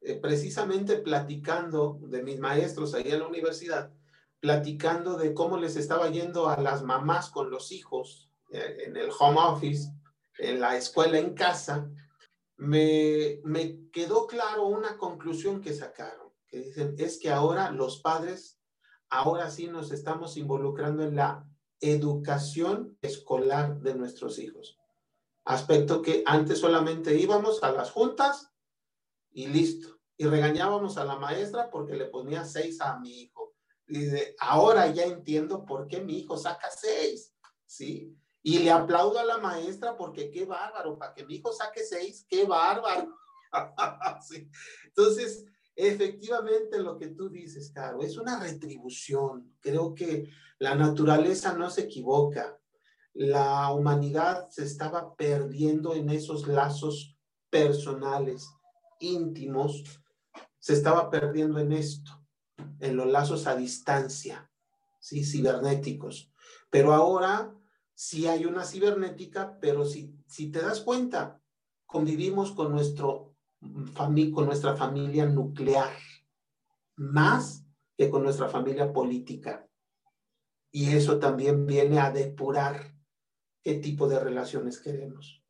eh, precisamente platicando de mis maestros ahí en la universidad, platicando de cómo les estaba yendo a las mamás con los hijos en el home office, en la escuela en casa, me, me quedó claro una conclusión que sacaron, que dicen, es que ahora los padres, ahora sí nos estamos involucrando en la educación escolar de nuestros hijos. Aspecto que antes solamente íbamos a las juntas y listo. Y regañábamos a la maestra porque le ponía seis a mi hijo. Y de, ahora ya entiendo por qué mi hijo saca seis, ¿sí? Y le aplaudo a la maestra porque qué bárbaro, para que mi hijo saque seis, qué bárbaro. Entonces, efectivamente lo que tú dices, Caro, es una retribución. Creo que la naturaleza no se equivoca. La humanidad se estaba perdiendo en esos lazos personales, íntimos, se estaba perdiendo en esto, en los lazos a distancia, ¿sí? cibernéticos Pero ahora sí hay una cibernética, pero si, si te das cuenta, convivimos con, nuestro, con nuestra familia nuclear, más que con nuestra familia política. Y eso también viene a depurar qué tipo de relaciones queremos.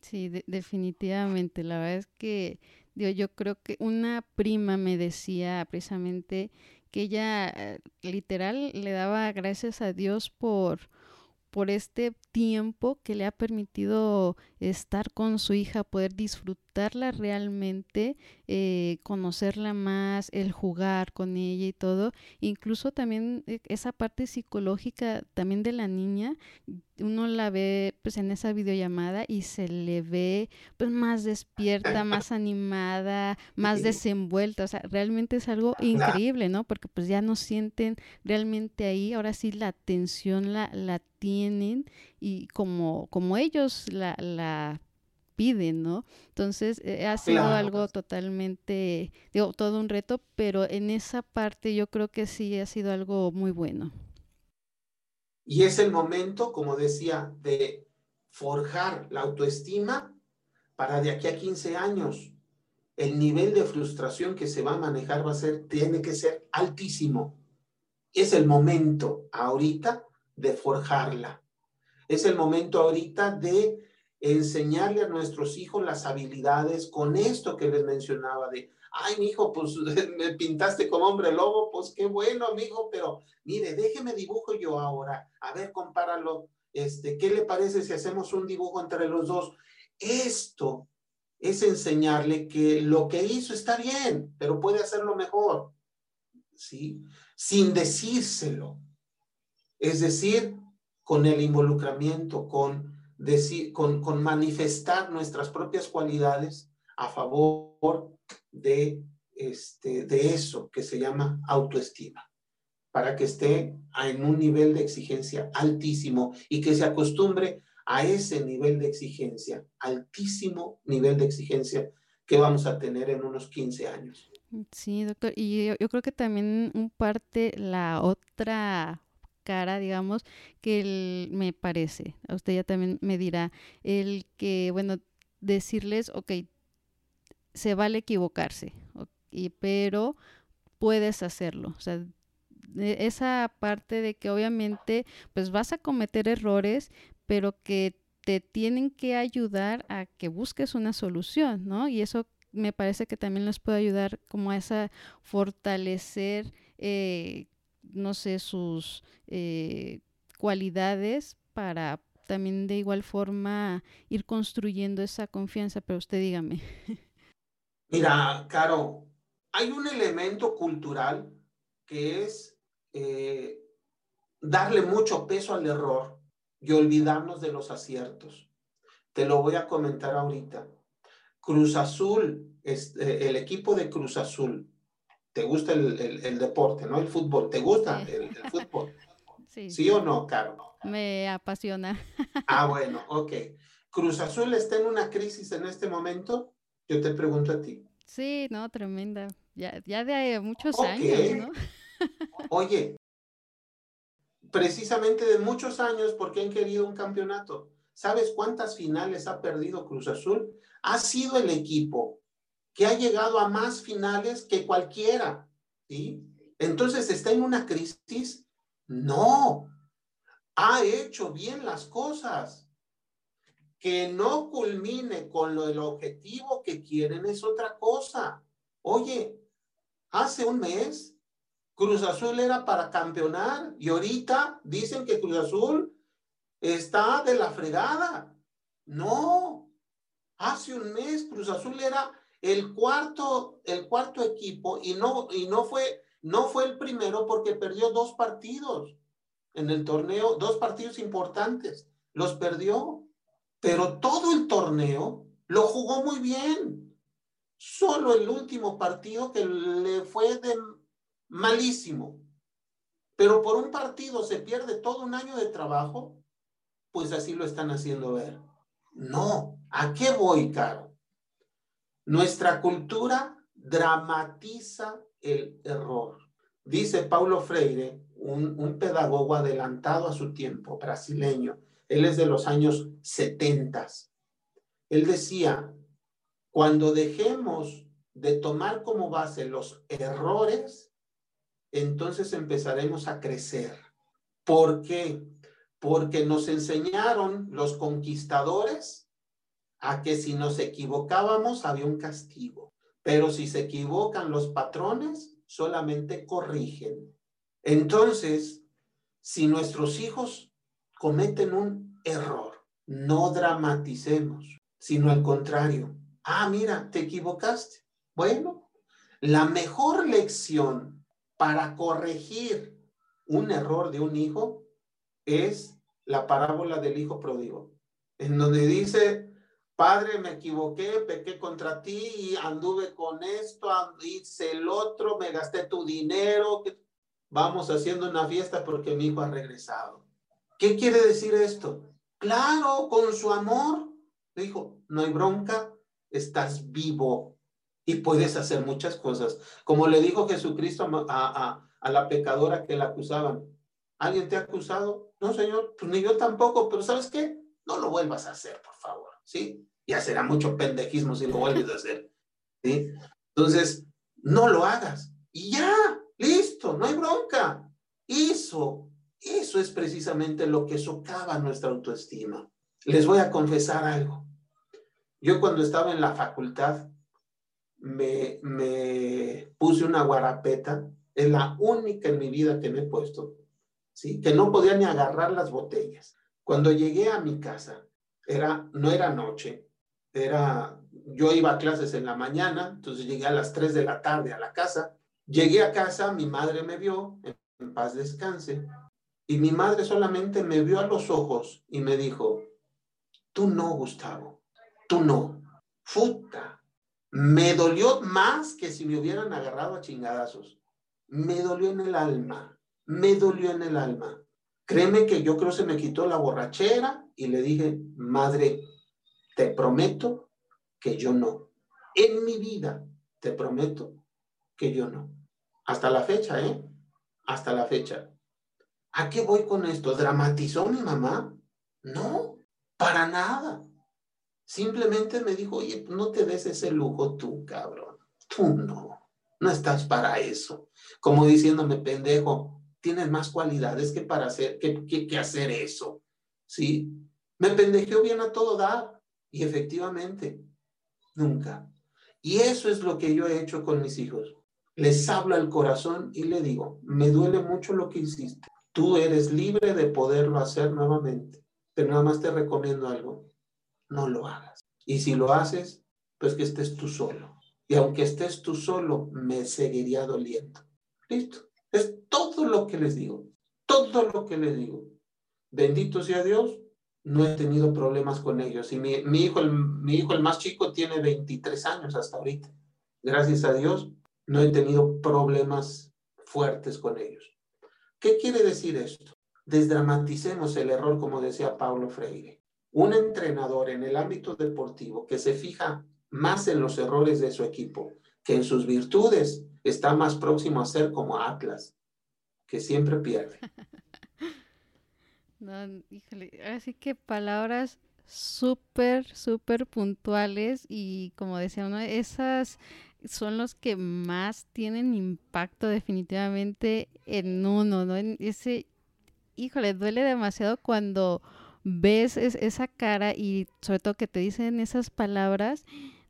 Sí, definitivamente. La verdad es que yo creo que una prima me decía precisamente que ella eh, literal le daba gracias a Dios por, por este tiempo que le ha permitido estar con su hija, poder disfrutarla realmente, eh, conocerla más, el jugar con ella y todo. Incluso también eh, esa parte psicológica también de la niña, uno la ve pues en esa videollamada y se le ve pues más despierta, más animada, más desenvuelta, o sea, realmente es algo increíble, ¿no? Porque pues ya no sienten realmente ahí, ahora sí la atención la, la tienen y como, como ellos la, la piden, ¿no? Entonces eh, ha sido algo totalmente, digo, todo un reto, pero en esa parte yo creo que sí ha sido algo muy bueno. Y es el momento, como decía, de forjar la autoestima para de aquí a 15 años. El nivel de frustración que se va a manejar va a ser, tiene que ser altísimo. Es el momento ahorita de forjarla. Es el momento ahorita de enseñarle a nuestros hijos las habilidades con esto que les mencionaba de, ay, mi hijo, pues me pintaste como hombre lobo, pues qué bueno, amigo, pero mire, déjeme dibujo yo ahora, a ver, compáralo, este, ¿qué le parece si hacemos un dibujo entre los dos? Esto es enseñarle que lo que hizo está bien, pero puede hacerlo mejor, ¿sí? Sin decírselo. Es decir, con el involucramiento, con, decir, con, con manifestar nuestras propias cualidades a favor de, este, de eso que se llama autoestima, para que esté en un nivel de exigencia altísimo y que se acostumbre a ese nivel de exigencia, altísimo nivel de exigencia que vamos a tener en unos 15 años. Sí, doctor. Y yo, yo creo que también un parte la otra cara, digamos, que me parece, a usted ya también me dirá, el que, bueno, decirles, ok, se vale equivocarse, pero puedes hacerlo, o sea, esa parte de que obviamente pues vas a cometer errores, pero que te tienen que ayudar a que busques una solución, ¿no? Y eso me parece que también les puede ayudar como a esa fortalecer eh, no sé, sus eh, cualidades para también de igual forma ir construyendo esa confianza, pero usted dígame. Mira, Caro, hay un elemento cultural que es eh, darle mucho peso al error y olvidarnos de los aciertos. Te lo voy a comentar ahorita. Cruz Azul, eh, el equipo de Cruz Azul te gusta el, deporte, ¿no? El fútbol, ¿te gusta el, fútbol? Sí. ¿Sí o no, Caro? Me apasiona. Ah, bueno, ok. ¿Cruz Azul está en una crisis en este momento? Yo te pregunto a ti. Sí, no, tremenda. Ya, ya de muchos años, ¿no? Oye, precisamente de muchos años porque han querido un campeonato. ¿Sabes cuántas finales ha perdido Cruz Azul? Ha sido el equipo que ha llegado a más finales que cualquiera, ¿sí? Entonces, ¿está en una crisis? No, ha hecho bien las cosas. Que no culmine con lo del objetivo que quieren es otra cosa. Oye, hace un mes Cruz Azul era para campeonar y ahorita dicen que Cruz Azul está de la fregada. No, hace un mes Cruz Azul era el cuarto, el cuarto equipo, y no, y no fue, no fue el primero porque perdió dos partidos en el torneo, dos partidos importantes, los perdió, pero todo el torneo lo jugó muy bien. Solo el último partido que le fue de malísimo. Pero por un partido se pierde todo un año de trabajo, pues así lo están haciendo ver. No, ¿a qué voy, Caro? Nuestra cultura dramatiza el error. Dice Paulo Freire, un, un pedagogo adelantado a su tiempo, brasileño, él es de los años 70. Él decía, cuando dejemos de tomar como base los errores, entonces empezaremos a crecer. ¿Por qué? Porque nos enseñaron los conquistadores a que si nos equivocábamos había un castigo, pero si se equivocan los patrones, solamente corrigen. Entonces, si nuestros hijos cometen un error, no dramaticemos, sino al contrario. Ah, mira, te equivocaste. Bueno, la mejor lección para corregir un error de un hijo es la parábola del hijo pródigo, en donde dice, Padre, me equivoqué, pequé contra ti y anduve con esto, hice el otro, me gasté tu dinero, vamos haciendo una fiesta porque mi hijo ha regresado. ¿Qué quiere decir esto? Claro, con su amor, dijo, no hay bronca, estás vivo, y puedes hacer muchas cosas. Como le dijo Jesucristo a, la pecadora que la acusaban. ¿Alguien te ha acusado? No, Señor, pues ni yo tampoco, pero ¿sabes qué? No lo vuelvas a hacer, por favor, ¿sí? Ya será mucho pendejismo si lo vuelves a hacer, ¿sí? Entonces, no lo hagas. Y ya, listo, no hay bronca. Eso, eso es precisamente lo que socava nuestra autoestima. Les voy a confesar algo. Yo cuando estaba en la facultad, me, me puse una guarapeta, es la única en mi vida que me he puesto, ¿sí? que no podía ni agarrar las botellas. Cuando llegué a mi casa, era, no era noche, era, yo iba a clases en la mañana, entonces llegué a las 3 de la tarde a la casa. Llegué a casa, mi madre me vio, en, paz descanse, y mi madre solamente me vio a los ojos y me dijo, tú no, Gustavo, tú no, futa, me dolió más que si me hubieran agarrado a chingadazos. Me dolió en el alma, me dolió en el alma. Créeme que yo creo se me quitó la borrachera y le dije, madre, te prometo que yo no. En mi vida, te prometo que yo no. Hasta la fecha, ¿eh? Hasta la fecha. ¿A qué voy con esto? ¿Dramatizó mi mamá? No, para nada. Simplemente me dijo, oye, no te des ese lujo tú, cabrón. Tú no, no estás para eso. Como diciéndome, pendejo, tienes más cualidades que para hacer, que, hacer eso. ¿Sí? Me pendejeó bien a todo dar. Y efectivamente, nunca. Y eso es lo que yo he hecho con mis hijos. Les hablo al corazón y le digo, me duele mucho lo que hiciste. Tú eres libre de poderlo hacer nuevamente. Pero nada más te recomiendo algo no lo hagas. Y si lo haces, pues que estés tú solo. Y aunque estés tú solo, me seguiría doliendo. Listo. Es todo lo que les digo. Todo lo que les digo. Bendito sea Dios, no he tenido problemas con ellos. Y mi, hijo, el, mi hijo, el más chico, tiene 23 años hasta ahorita. Gracias a Dios, no he tenido problemas fuertes con ellos. ¿Qué quiere decir esto? Desdramaticemos el error, como decía Pablo Freire un entrenador en el ámbito deportivo que se fija más en los errores de su equipo que en sus virtudes está más próximo a ser como Atlas, que siempre pierde. No, híjole, así que palabras súper, súper puntuales y como decía uno, esas son los que más tienen impacto definitivamente en uno, ¿no? En ese, híjole, duele demasiado cuando ves esa cara y sobre todo que te dicen esas palabras,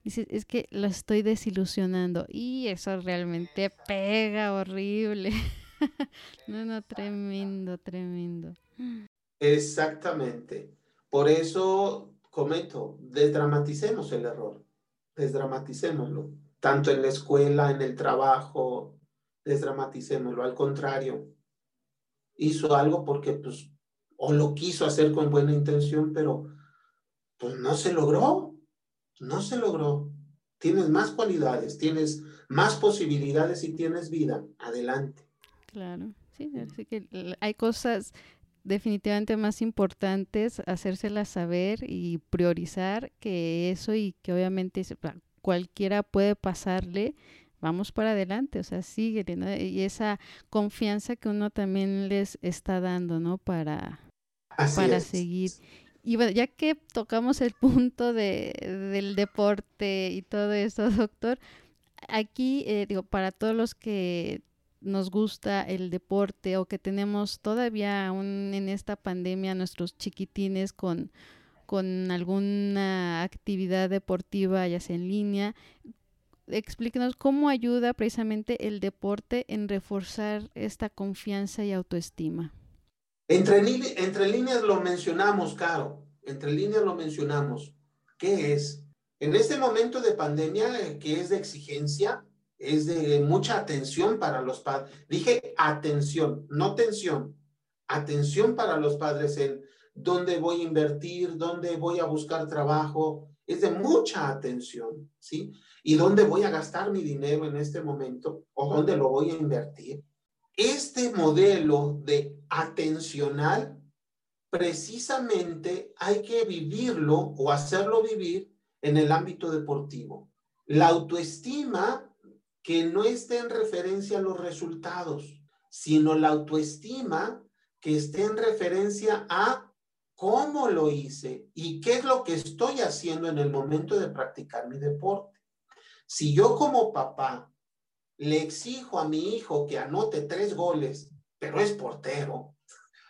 dices, es que lo estoy desilusionando y eso realmente pega horrible. no, no, tremendo, tremendo. Exactamente. Por eso comento, desdramaticemos el error, desdramaticémoslo, tanto en la escuela, en el trabajo, desdramaticémoslo. Al contrario, hizo algo porque pues o lo quiso hacer con buena intención, pero pues no se logró, no se logró. Tienes más cualidades, tienes más posibilidades y tienes vida. Adelante. Claro, sí, así que hay cosas definitivamente más importantes hacérselas saber y priorizar que eso y que obviamente cualquiera puede pasarle vamos para adelante, o sea, sigue, Y esa confianza que uno también les está dando, ¿no? Para, para seguir. Y bueno, ya que tocamos el punto de, del deporte y todo eso, doctor, aquí, eh, digo, para todos los que nos gusta el deporte o que tenemos todavía aún en esta pandemia nuestros chiquitines con, con alguna actividad deportiva, ya sea en línea, explíquenos cómo ayuda precisamente el deporte en reforzar esta confianza y autoestima. Entre, entre líneas lo mencionamos, Caro, entre líneas lo mencionamos. ¿Qué es? En este momento de pandemia, eh, que es de exigencia, es de mucha atención para los padres. Dije atención, no tensión. Atención para los padres en dónde voy a invertir, dónde voy a buscar trabajo. Es de mucha atención, ¿sí? ¿Y dónde voy a gastar mi dinero en este momento? ¿O dónde lo voy a invertir? Este modelo de atencional, precisamente hay que vivirlo o hacerlo vivir en el ámbito deportivo. La autoestima que no esté en referencia a los resultados, sino la autoestima que esté en referencia a cómo lo hice y qué es lo que estoy haciendo en el momento de practicar mi deporte. Si yo como papá le exijo a mi hijo que anote tres goles, pero es portero, o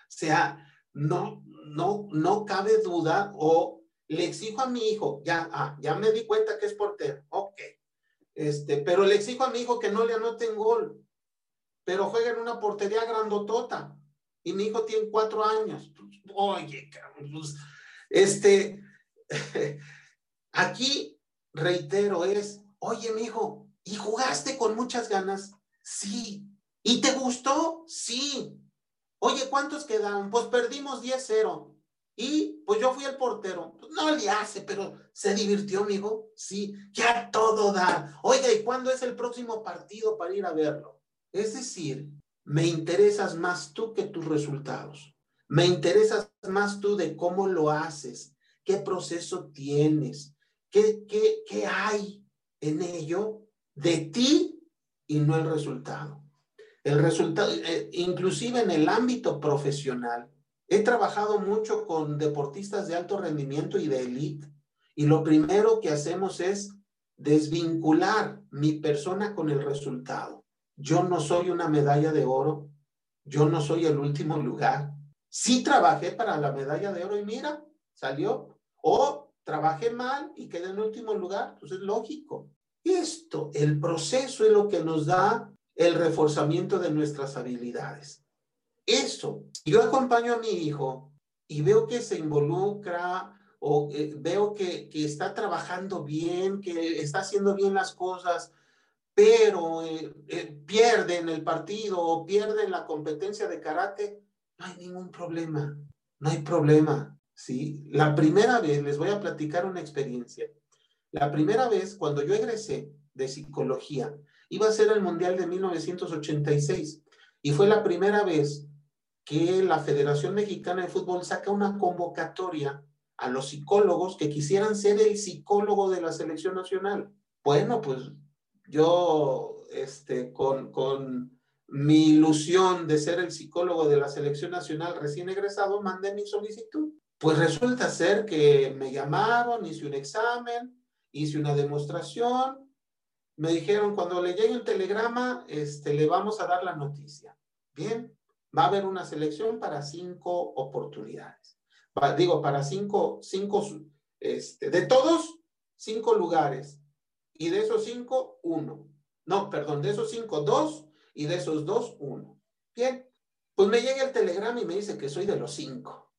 sea, no, no, no cabe duda o le exijo a mi hijo, ya, ah, ya me di cuenta que es portero, ok, este, pero le exijo a mi hijo que no le anoten gol, pero juega en una portería grandotota y mi hijo tiene cuatro años. Oye, pues, este, aquí reitero, es Oye, mi hijo, ¿y jugaste con muchas ganas? Sí. ¿Y te gustó? Sí. Oye, ¿cuántos quedaron? Pues perdimos 10-0. Y pues yo fui el portero. Pues, no le hace, pero se divirtió, amigo. Sí, ya todo da. Oiga, ¿y cuándo es el próximo partido para ir a verlo? Es decir, me interesas más tú que tus resultados. Me interesas más tú de cómo lo haces, qué proceso tienes, qué, qué, qué hay en ello de ti y no el resultado. El resultado, eh, inclusive en el ámbito profesional, he trabajado mucho con deportistas de alto rendimiento y de élite y lo primero que hacemos es desvincular mi persona con el resultado. Yo no soy una medalla de oro, yo no soy el último lugar. Sí trabajé para la medalla de oro y mira, salió. O trabajé mal y quedé en último lugar, pues es lógico. Esto, el proceso es lo que nos da el reforzamiento de nuestras habilidades. Eso, yo acompaño a mi hijo y veo que se involucra o eh, veo que, está trabajando bien, que está haciendo bien las cosas, pero eh, eh, pierde en el partido o pierde en la competencia de karate, no hay ningún problema, no hay problema. ¿sí? La primera vez les voy a platicar una experiencia. La primera vez, cuando yo egresé de psicología, iba a ser el Mundial de 1986 y fue la primera vez que la Federación Mexicana de Fútbol saca una convocatoria a los psicólogos que quisieran ser el psicólogo de la selección nacional. Bueno, pues yo, este, con, con mi ilusión de ser el psicólogo de la selección nacional recién egresado, mandé mi solicitud. Pues resulta ser que me llamaron, hice un examen, hice una demostración, me dijeron, cuando le llegue el telegrama, este, le vamos a dar la noticia. Bien, va a haber una selección para cinco oportunidades. digo, para cinco, cinco, este, de todos, cinco lugares. Y de esos cinco, uno. No, perdón, de esos cinco, dos. Y de esos dos, uno. Bien, pues me llega el telegrama y me dice que soy de los cinco.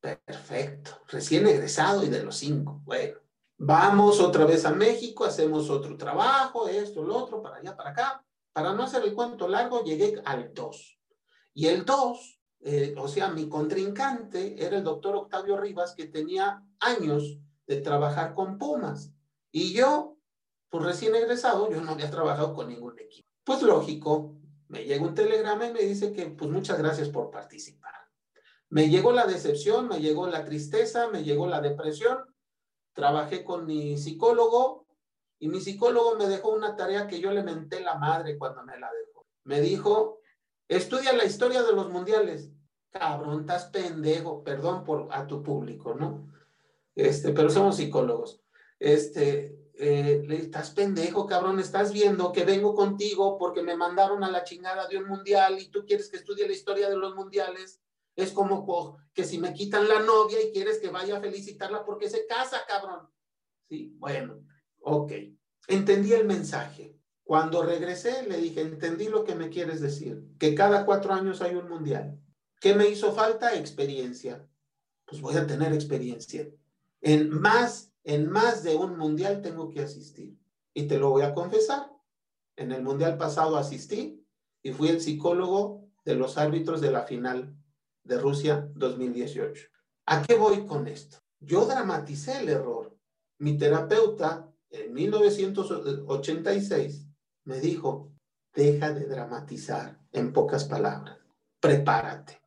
Perfecto, recién egresado y de los cinco. Bueno, Vamos otra vez a México, hacemos otro trabajo, esto, lo otro, para allá, para acá. Para no hacer el cuento largo, llegué al 2. Y el 2, eh, o sea, mi contrincante era el doctor Octavio Rivas, que tenía años de trabajar con Pumas. Y yo, pues recién egresado, yo no había trabajado con ningún equipo. Pues lógico, me llega un telegrama y me dice que, pues muchas gracias por participar. Me llegó la decepción, me llegó la tristeza, me llegó la depresión, trabajé con mi psicólogo Y mi psicólogo me dejó una tarea que yo le menté la madre cuando me la dejó. Me dijo, estudia la historia de los mundiales. Cabrón, estás pendejo, perdón por a tu público, ¿no? Este, pero somos psicólogos. Este, eh, estás pendejo, cabrón, estás viendo que vengo contigo porque me mandaron a la chingada de un mundial y tú quieres que estudie la historia de los mundiales. Es como que si me quitan la novia y quieres que vaya a felicitarla porque se casa, cabrón. Sí, bueno, ok. Entendí el mensaje. Cuando regresé, le dije, entendí lo que me quieres decir, que cada cuatro años hay un mundial. ¿Qué me hizo falta? Experiencia. Pues voy a tener experiencia. En más, en más de un mundial tengo que asistir. Y te lo voy a confesar. En el mundial pasado asistí y fui el psicólogo de los árbitros de la final de Rusia 2018. ¿A qué voy con esto? Yo dramaticé el error. Mi terapeuta en 1986 me dijo, deja de dramatizar en pocas palabras, prepárate.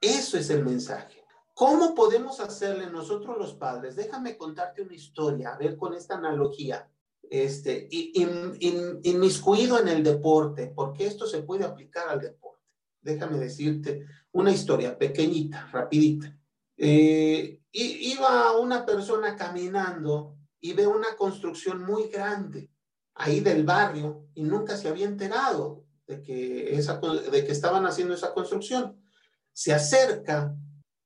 Eso es el mensaje. ¿Cómo podemos hacerle nosotros los padres? Déjame contarte una historia, a ver con esta analogía. Este, inmiscuido en el deporte, porque esto se puede aplicar al deporte. Déjame decirte una historia pequeñita, rapidita. Eh, iba una persona caminando y ve una construcción muy grande ahí del barrio y nunca se había enterado de que, esa, de que estaban haciendo esa construcción. Se acerca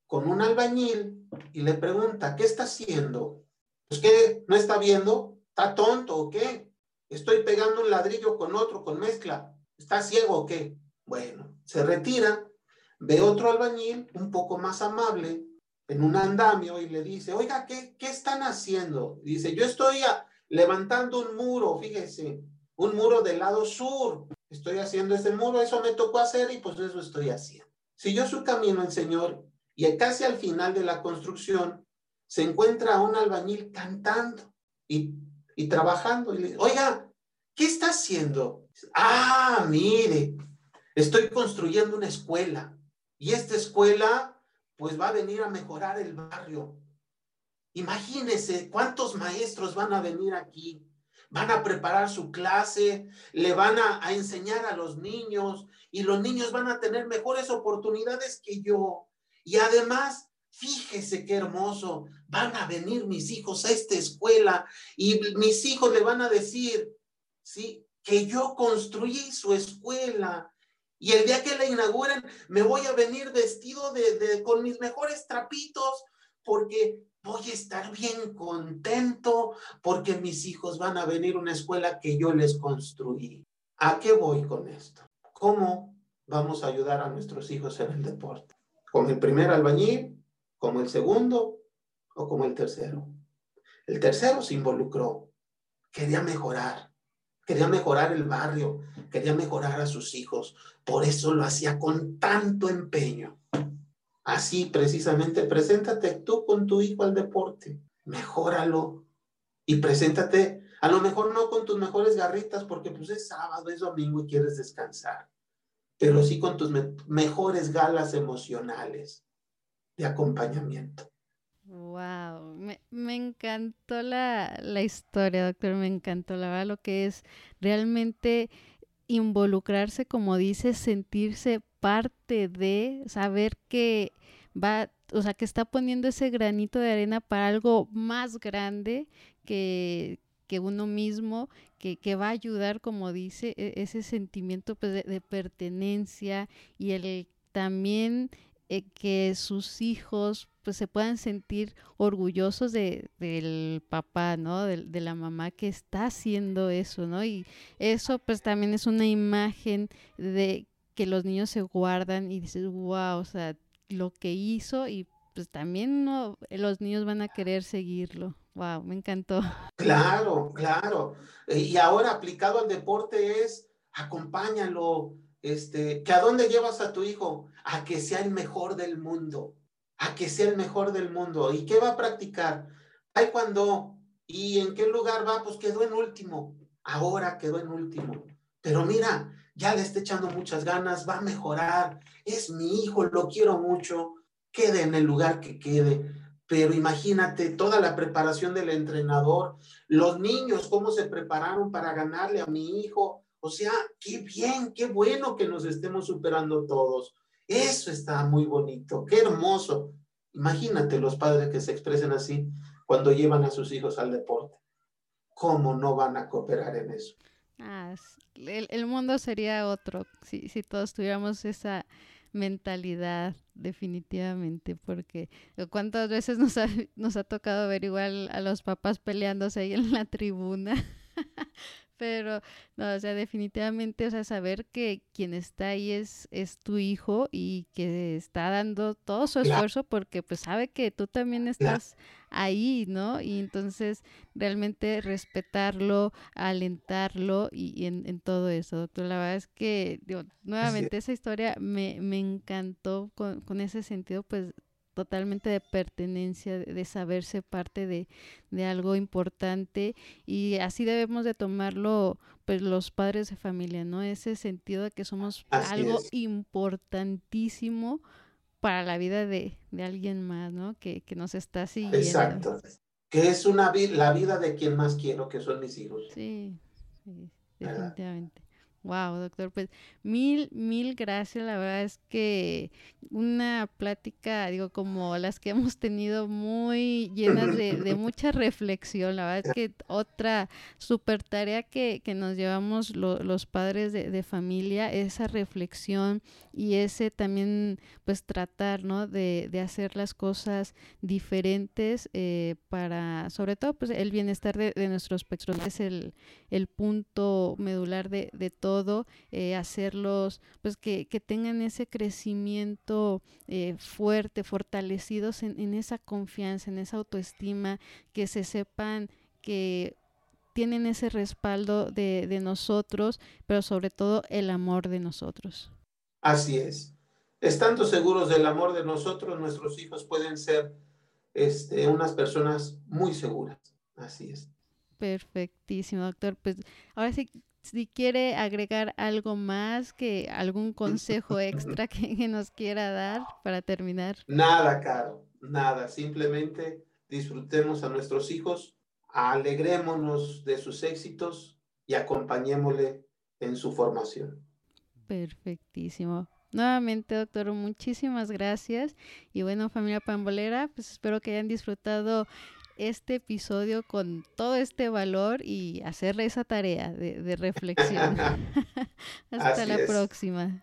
con un albañil y le pregunta, ¿qué está haciendo? Pues que no está viendo, está tonto o qué? Estoy pegando un ladrillo con otro, con mezcla. ¿Está ciego o qué? Bueno, se retira, ve otro albañil un poco más amable en un andamio y le dice, oiga, ¿qué, qué están haciendo? Dice, yo estoy levantando un muro, fíjese, un muro del lado sur. Estoy haciendo ese muro, eso me tocó hacer y pues eso estoy haciendo. Siguió su camino el Señor y casi al final de la construcción se encuentra a un albañil cantando y, y trabajando. Y dice, oiga, ¿qué está haciendo? Ah, mire, estoy construyendo una escuela y esta escuela pues va a venir a mejorar el barrio. Imagínese cuántos maestros van a venir aquí, van a preparar su clase, le van a, a, enseñar a los niños y los niños van a tener mejores oportunidades que yo. Y además, fíjese qué hermoso, van a venir mis hijos a esta escuela y mis hijos le van a decir, sí, que yo construí su escuela y el día que la inauguren, me voy a venir vestido de, con mis mejores trapitos, porque voy a estar bien contento, porque mis hijos van a venir a una escuela que yo les construí. ¿A qué voy con esto? ¿Cómo vamos a ayudar a nuestros hijos en el deporte? ¿Como el primer albañil? ¿Como el segundo? ¿O como el tercero? El tercero se involucró, quería mejorar, quería mejorar el barrio, quería mejorar a sus hijos, por eso lo hacía con tanto empeño. Así precisamente, preséntate tú con tu hijo al deporte, mejóralo y preséntate, a lo mejor no con tus mejores garritas porque pues es sábado, es domingo y quieres descansar, pero sí con tus mejores galas emocionales de acompañamiento. Wow, me, encantó la, la, historia, doctor, me encantó la verdad lo que es realmente involucrarse, como dice, sentirse parte de, saber que va, o sea, que está poniendo ese granito de arena para algo más grande que, que uno mismo, que, que, va a ayudar, como dice, e, ese sentimiento pues, de, de pertenencia y el también eh, que sus hijos pues se puedan sentir orgullosos de, del papá, ¿no? De, la mamá que está haciendo eso, ¿no? Y eso pues también es una imagen de que los niños se guardan y dices, wow, o sea, lo que hizo y pues también no, los niños van a querer seguirlo. Wow, me encantó. Claro, claro. Y ahora aplicado al deporte es acompáñalo, este, que a dónde llevas a tu hijo, a que sea el mejor del mundo a que sea el mejor del mundo. ¿Y qué va a practicar? Ay, cuando, ¿y en qué lugar va? Pues quedó en último. Ahora quedó en último. Pero mira, ya le está echando muchas ganas, va a mejorar. Es mi hijo, lo quiero mucho. Quede en el lugar que quede. pero imagínate toda la preparación del entrenador, los niños, cómo se prepararon para ganarle a mi hijo. O sea, qué bien, qué bueno que nos estemos superando todos. Eso está muy bonito, qué hermoso. Imagínate los padres que se expresen así cuando llevan a sus hijos al deporte. ¿Cómo no van a cooperar en eso? Ah, el, mundo sería otro si, si todos tuviéramos esa mentalidad, definitivamente, porque cuántas veces nos ha, nos ha tocado ver igual a los papás peleándose ahí en la tribuna. Pero, no, o sea, definitivamente, o sea, saber que quien está ahí es, es tu hijo y que está dando todo su esfuerzo porque pues sabe que tú también estás ahí, ¿no? Y entonces realmente respetarlo, alentarlo y, en, en, todo eso, doctor. La verdad es que, digo, nuevamente esa historia me, me encantó con, con ese sentido, pues totalmente de pertenencia, de, saberse parte de, algo importante y así debemos de tomarlo pues los padres de familia, ¿no? Ese sentido de que somos algo importantísimo para la vida de, alguien más, ¿no? Que, nos está siguiendo. Exacto. Que es una la vida de quien más quiero, que son mis hijos. Sí, sí definitivamente. Wow, doctor, pues mil, mil gracias. La verdad es que una plática, digo, como las que hemos tenido, muy llenas de, de mucha reflexión. La verdad es que otra super tarea que, que nos llevamos los padres de, de, familia, esa reflexión y ese también, pues tratar, ¿no? De, de hacer las cosas diferentes eh, para, sobre todo, pues el bienestar de, de nuestros pequeños. Es el, el punto medular de, de todo eh, hacerlos, pues que, tengan ese crecimiento eh, fuerte, fortalecidos en, esa confianza, en esa autoestima, que se sepan que tienen ese respaldo de, nosotros, pero sobre todo el amor de nosotros. Así es. Estando seguros del amor de nosotros, nuestros hijos pueden ser este, unas personas muy seguras. Así es. Perfectísimo, doctor. Pues ahora sí si quiere agregar algo más, que algún consejo extra que, nos quiera dar para terminar. Nada, Caro, nada. Simplemente disfrutemos a nuestros hijos, alegrémonos de sus éxitos y acompañémosle en su formación. Perfectísimo. Nuevamente, doctor, muchísimas gracias. Y bueno, familia pambolera, pues espero que hayan disfrutado este episodio con todo este valor y hacer esa tarea de, reflexión. Hasta la próxima.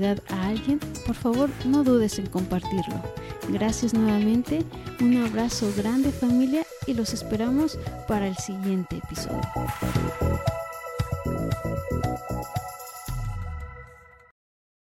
a alguien, por favor no dudes en compartirlo. Gracias nuevamente, un abrazo grande familia y los esperamos para el siguiente episodio.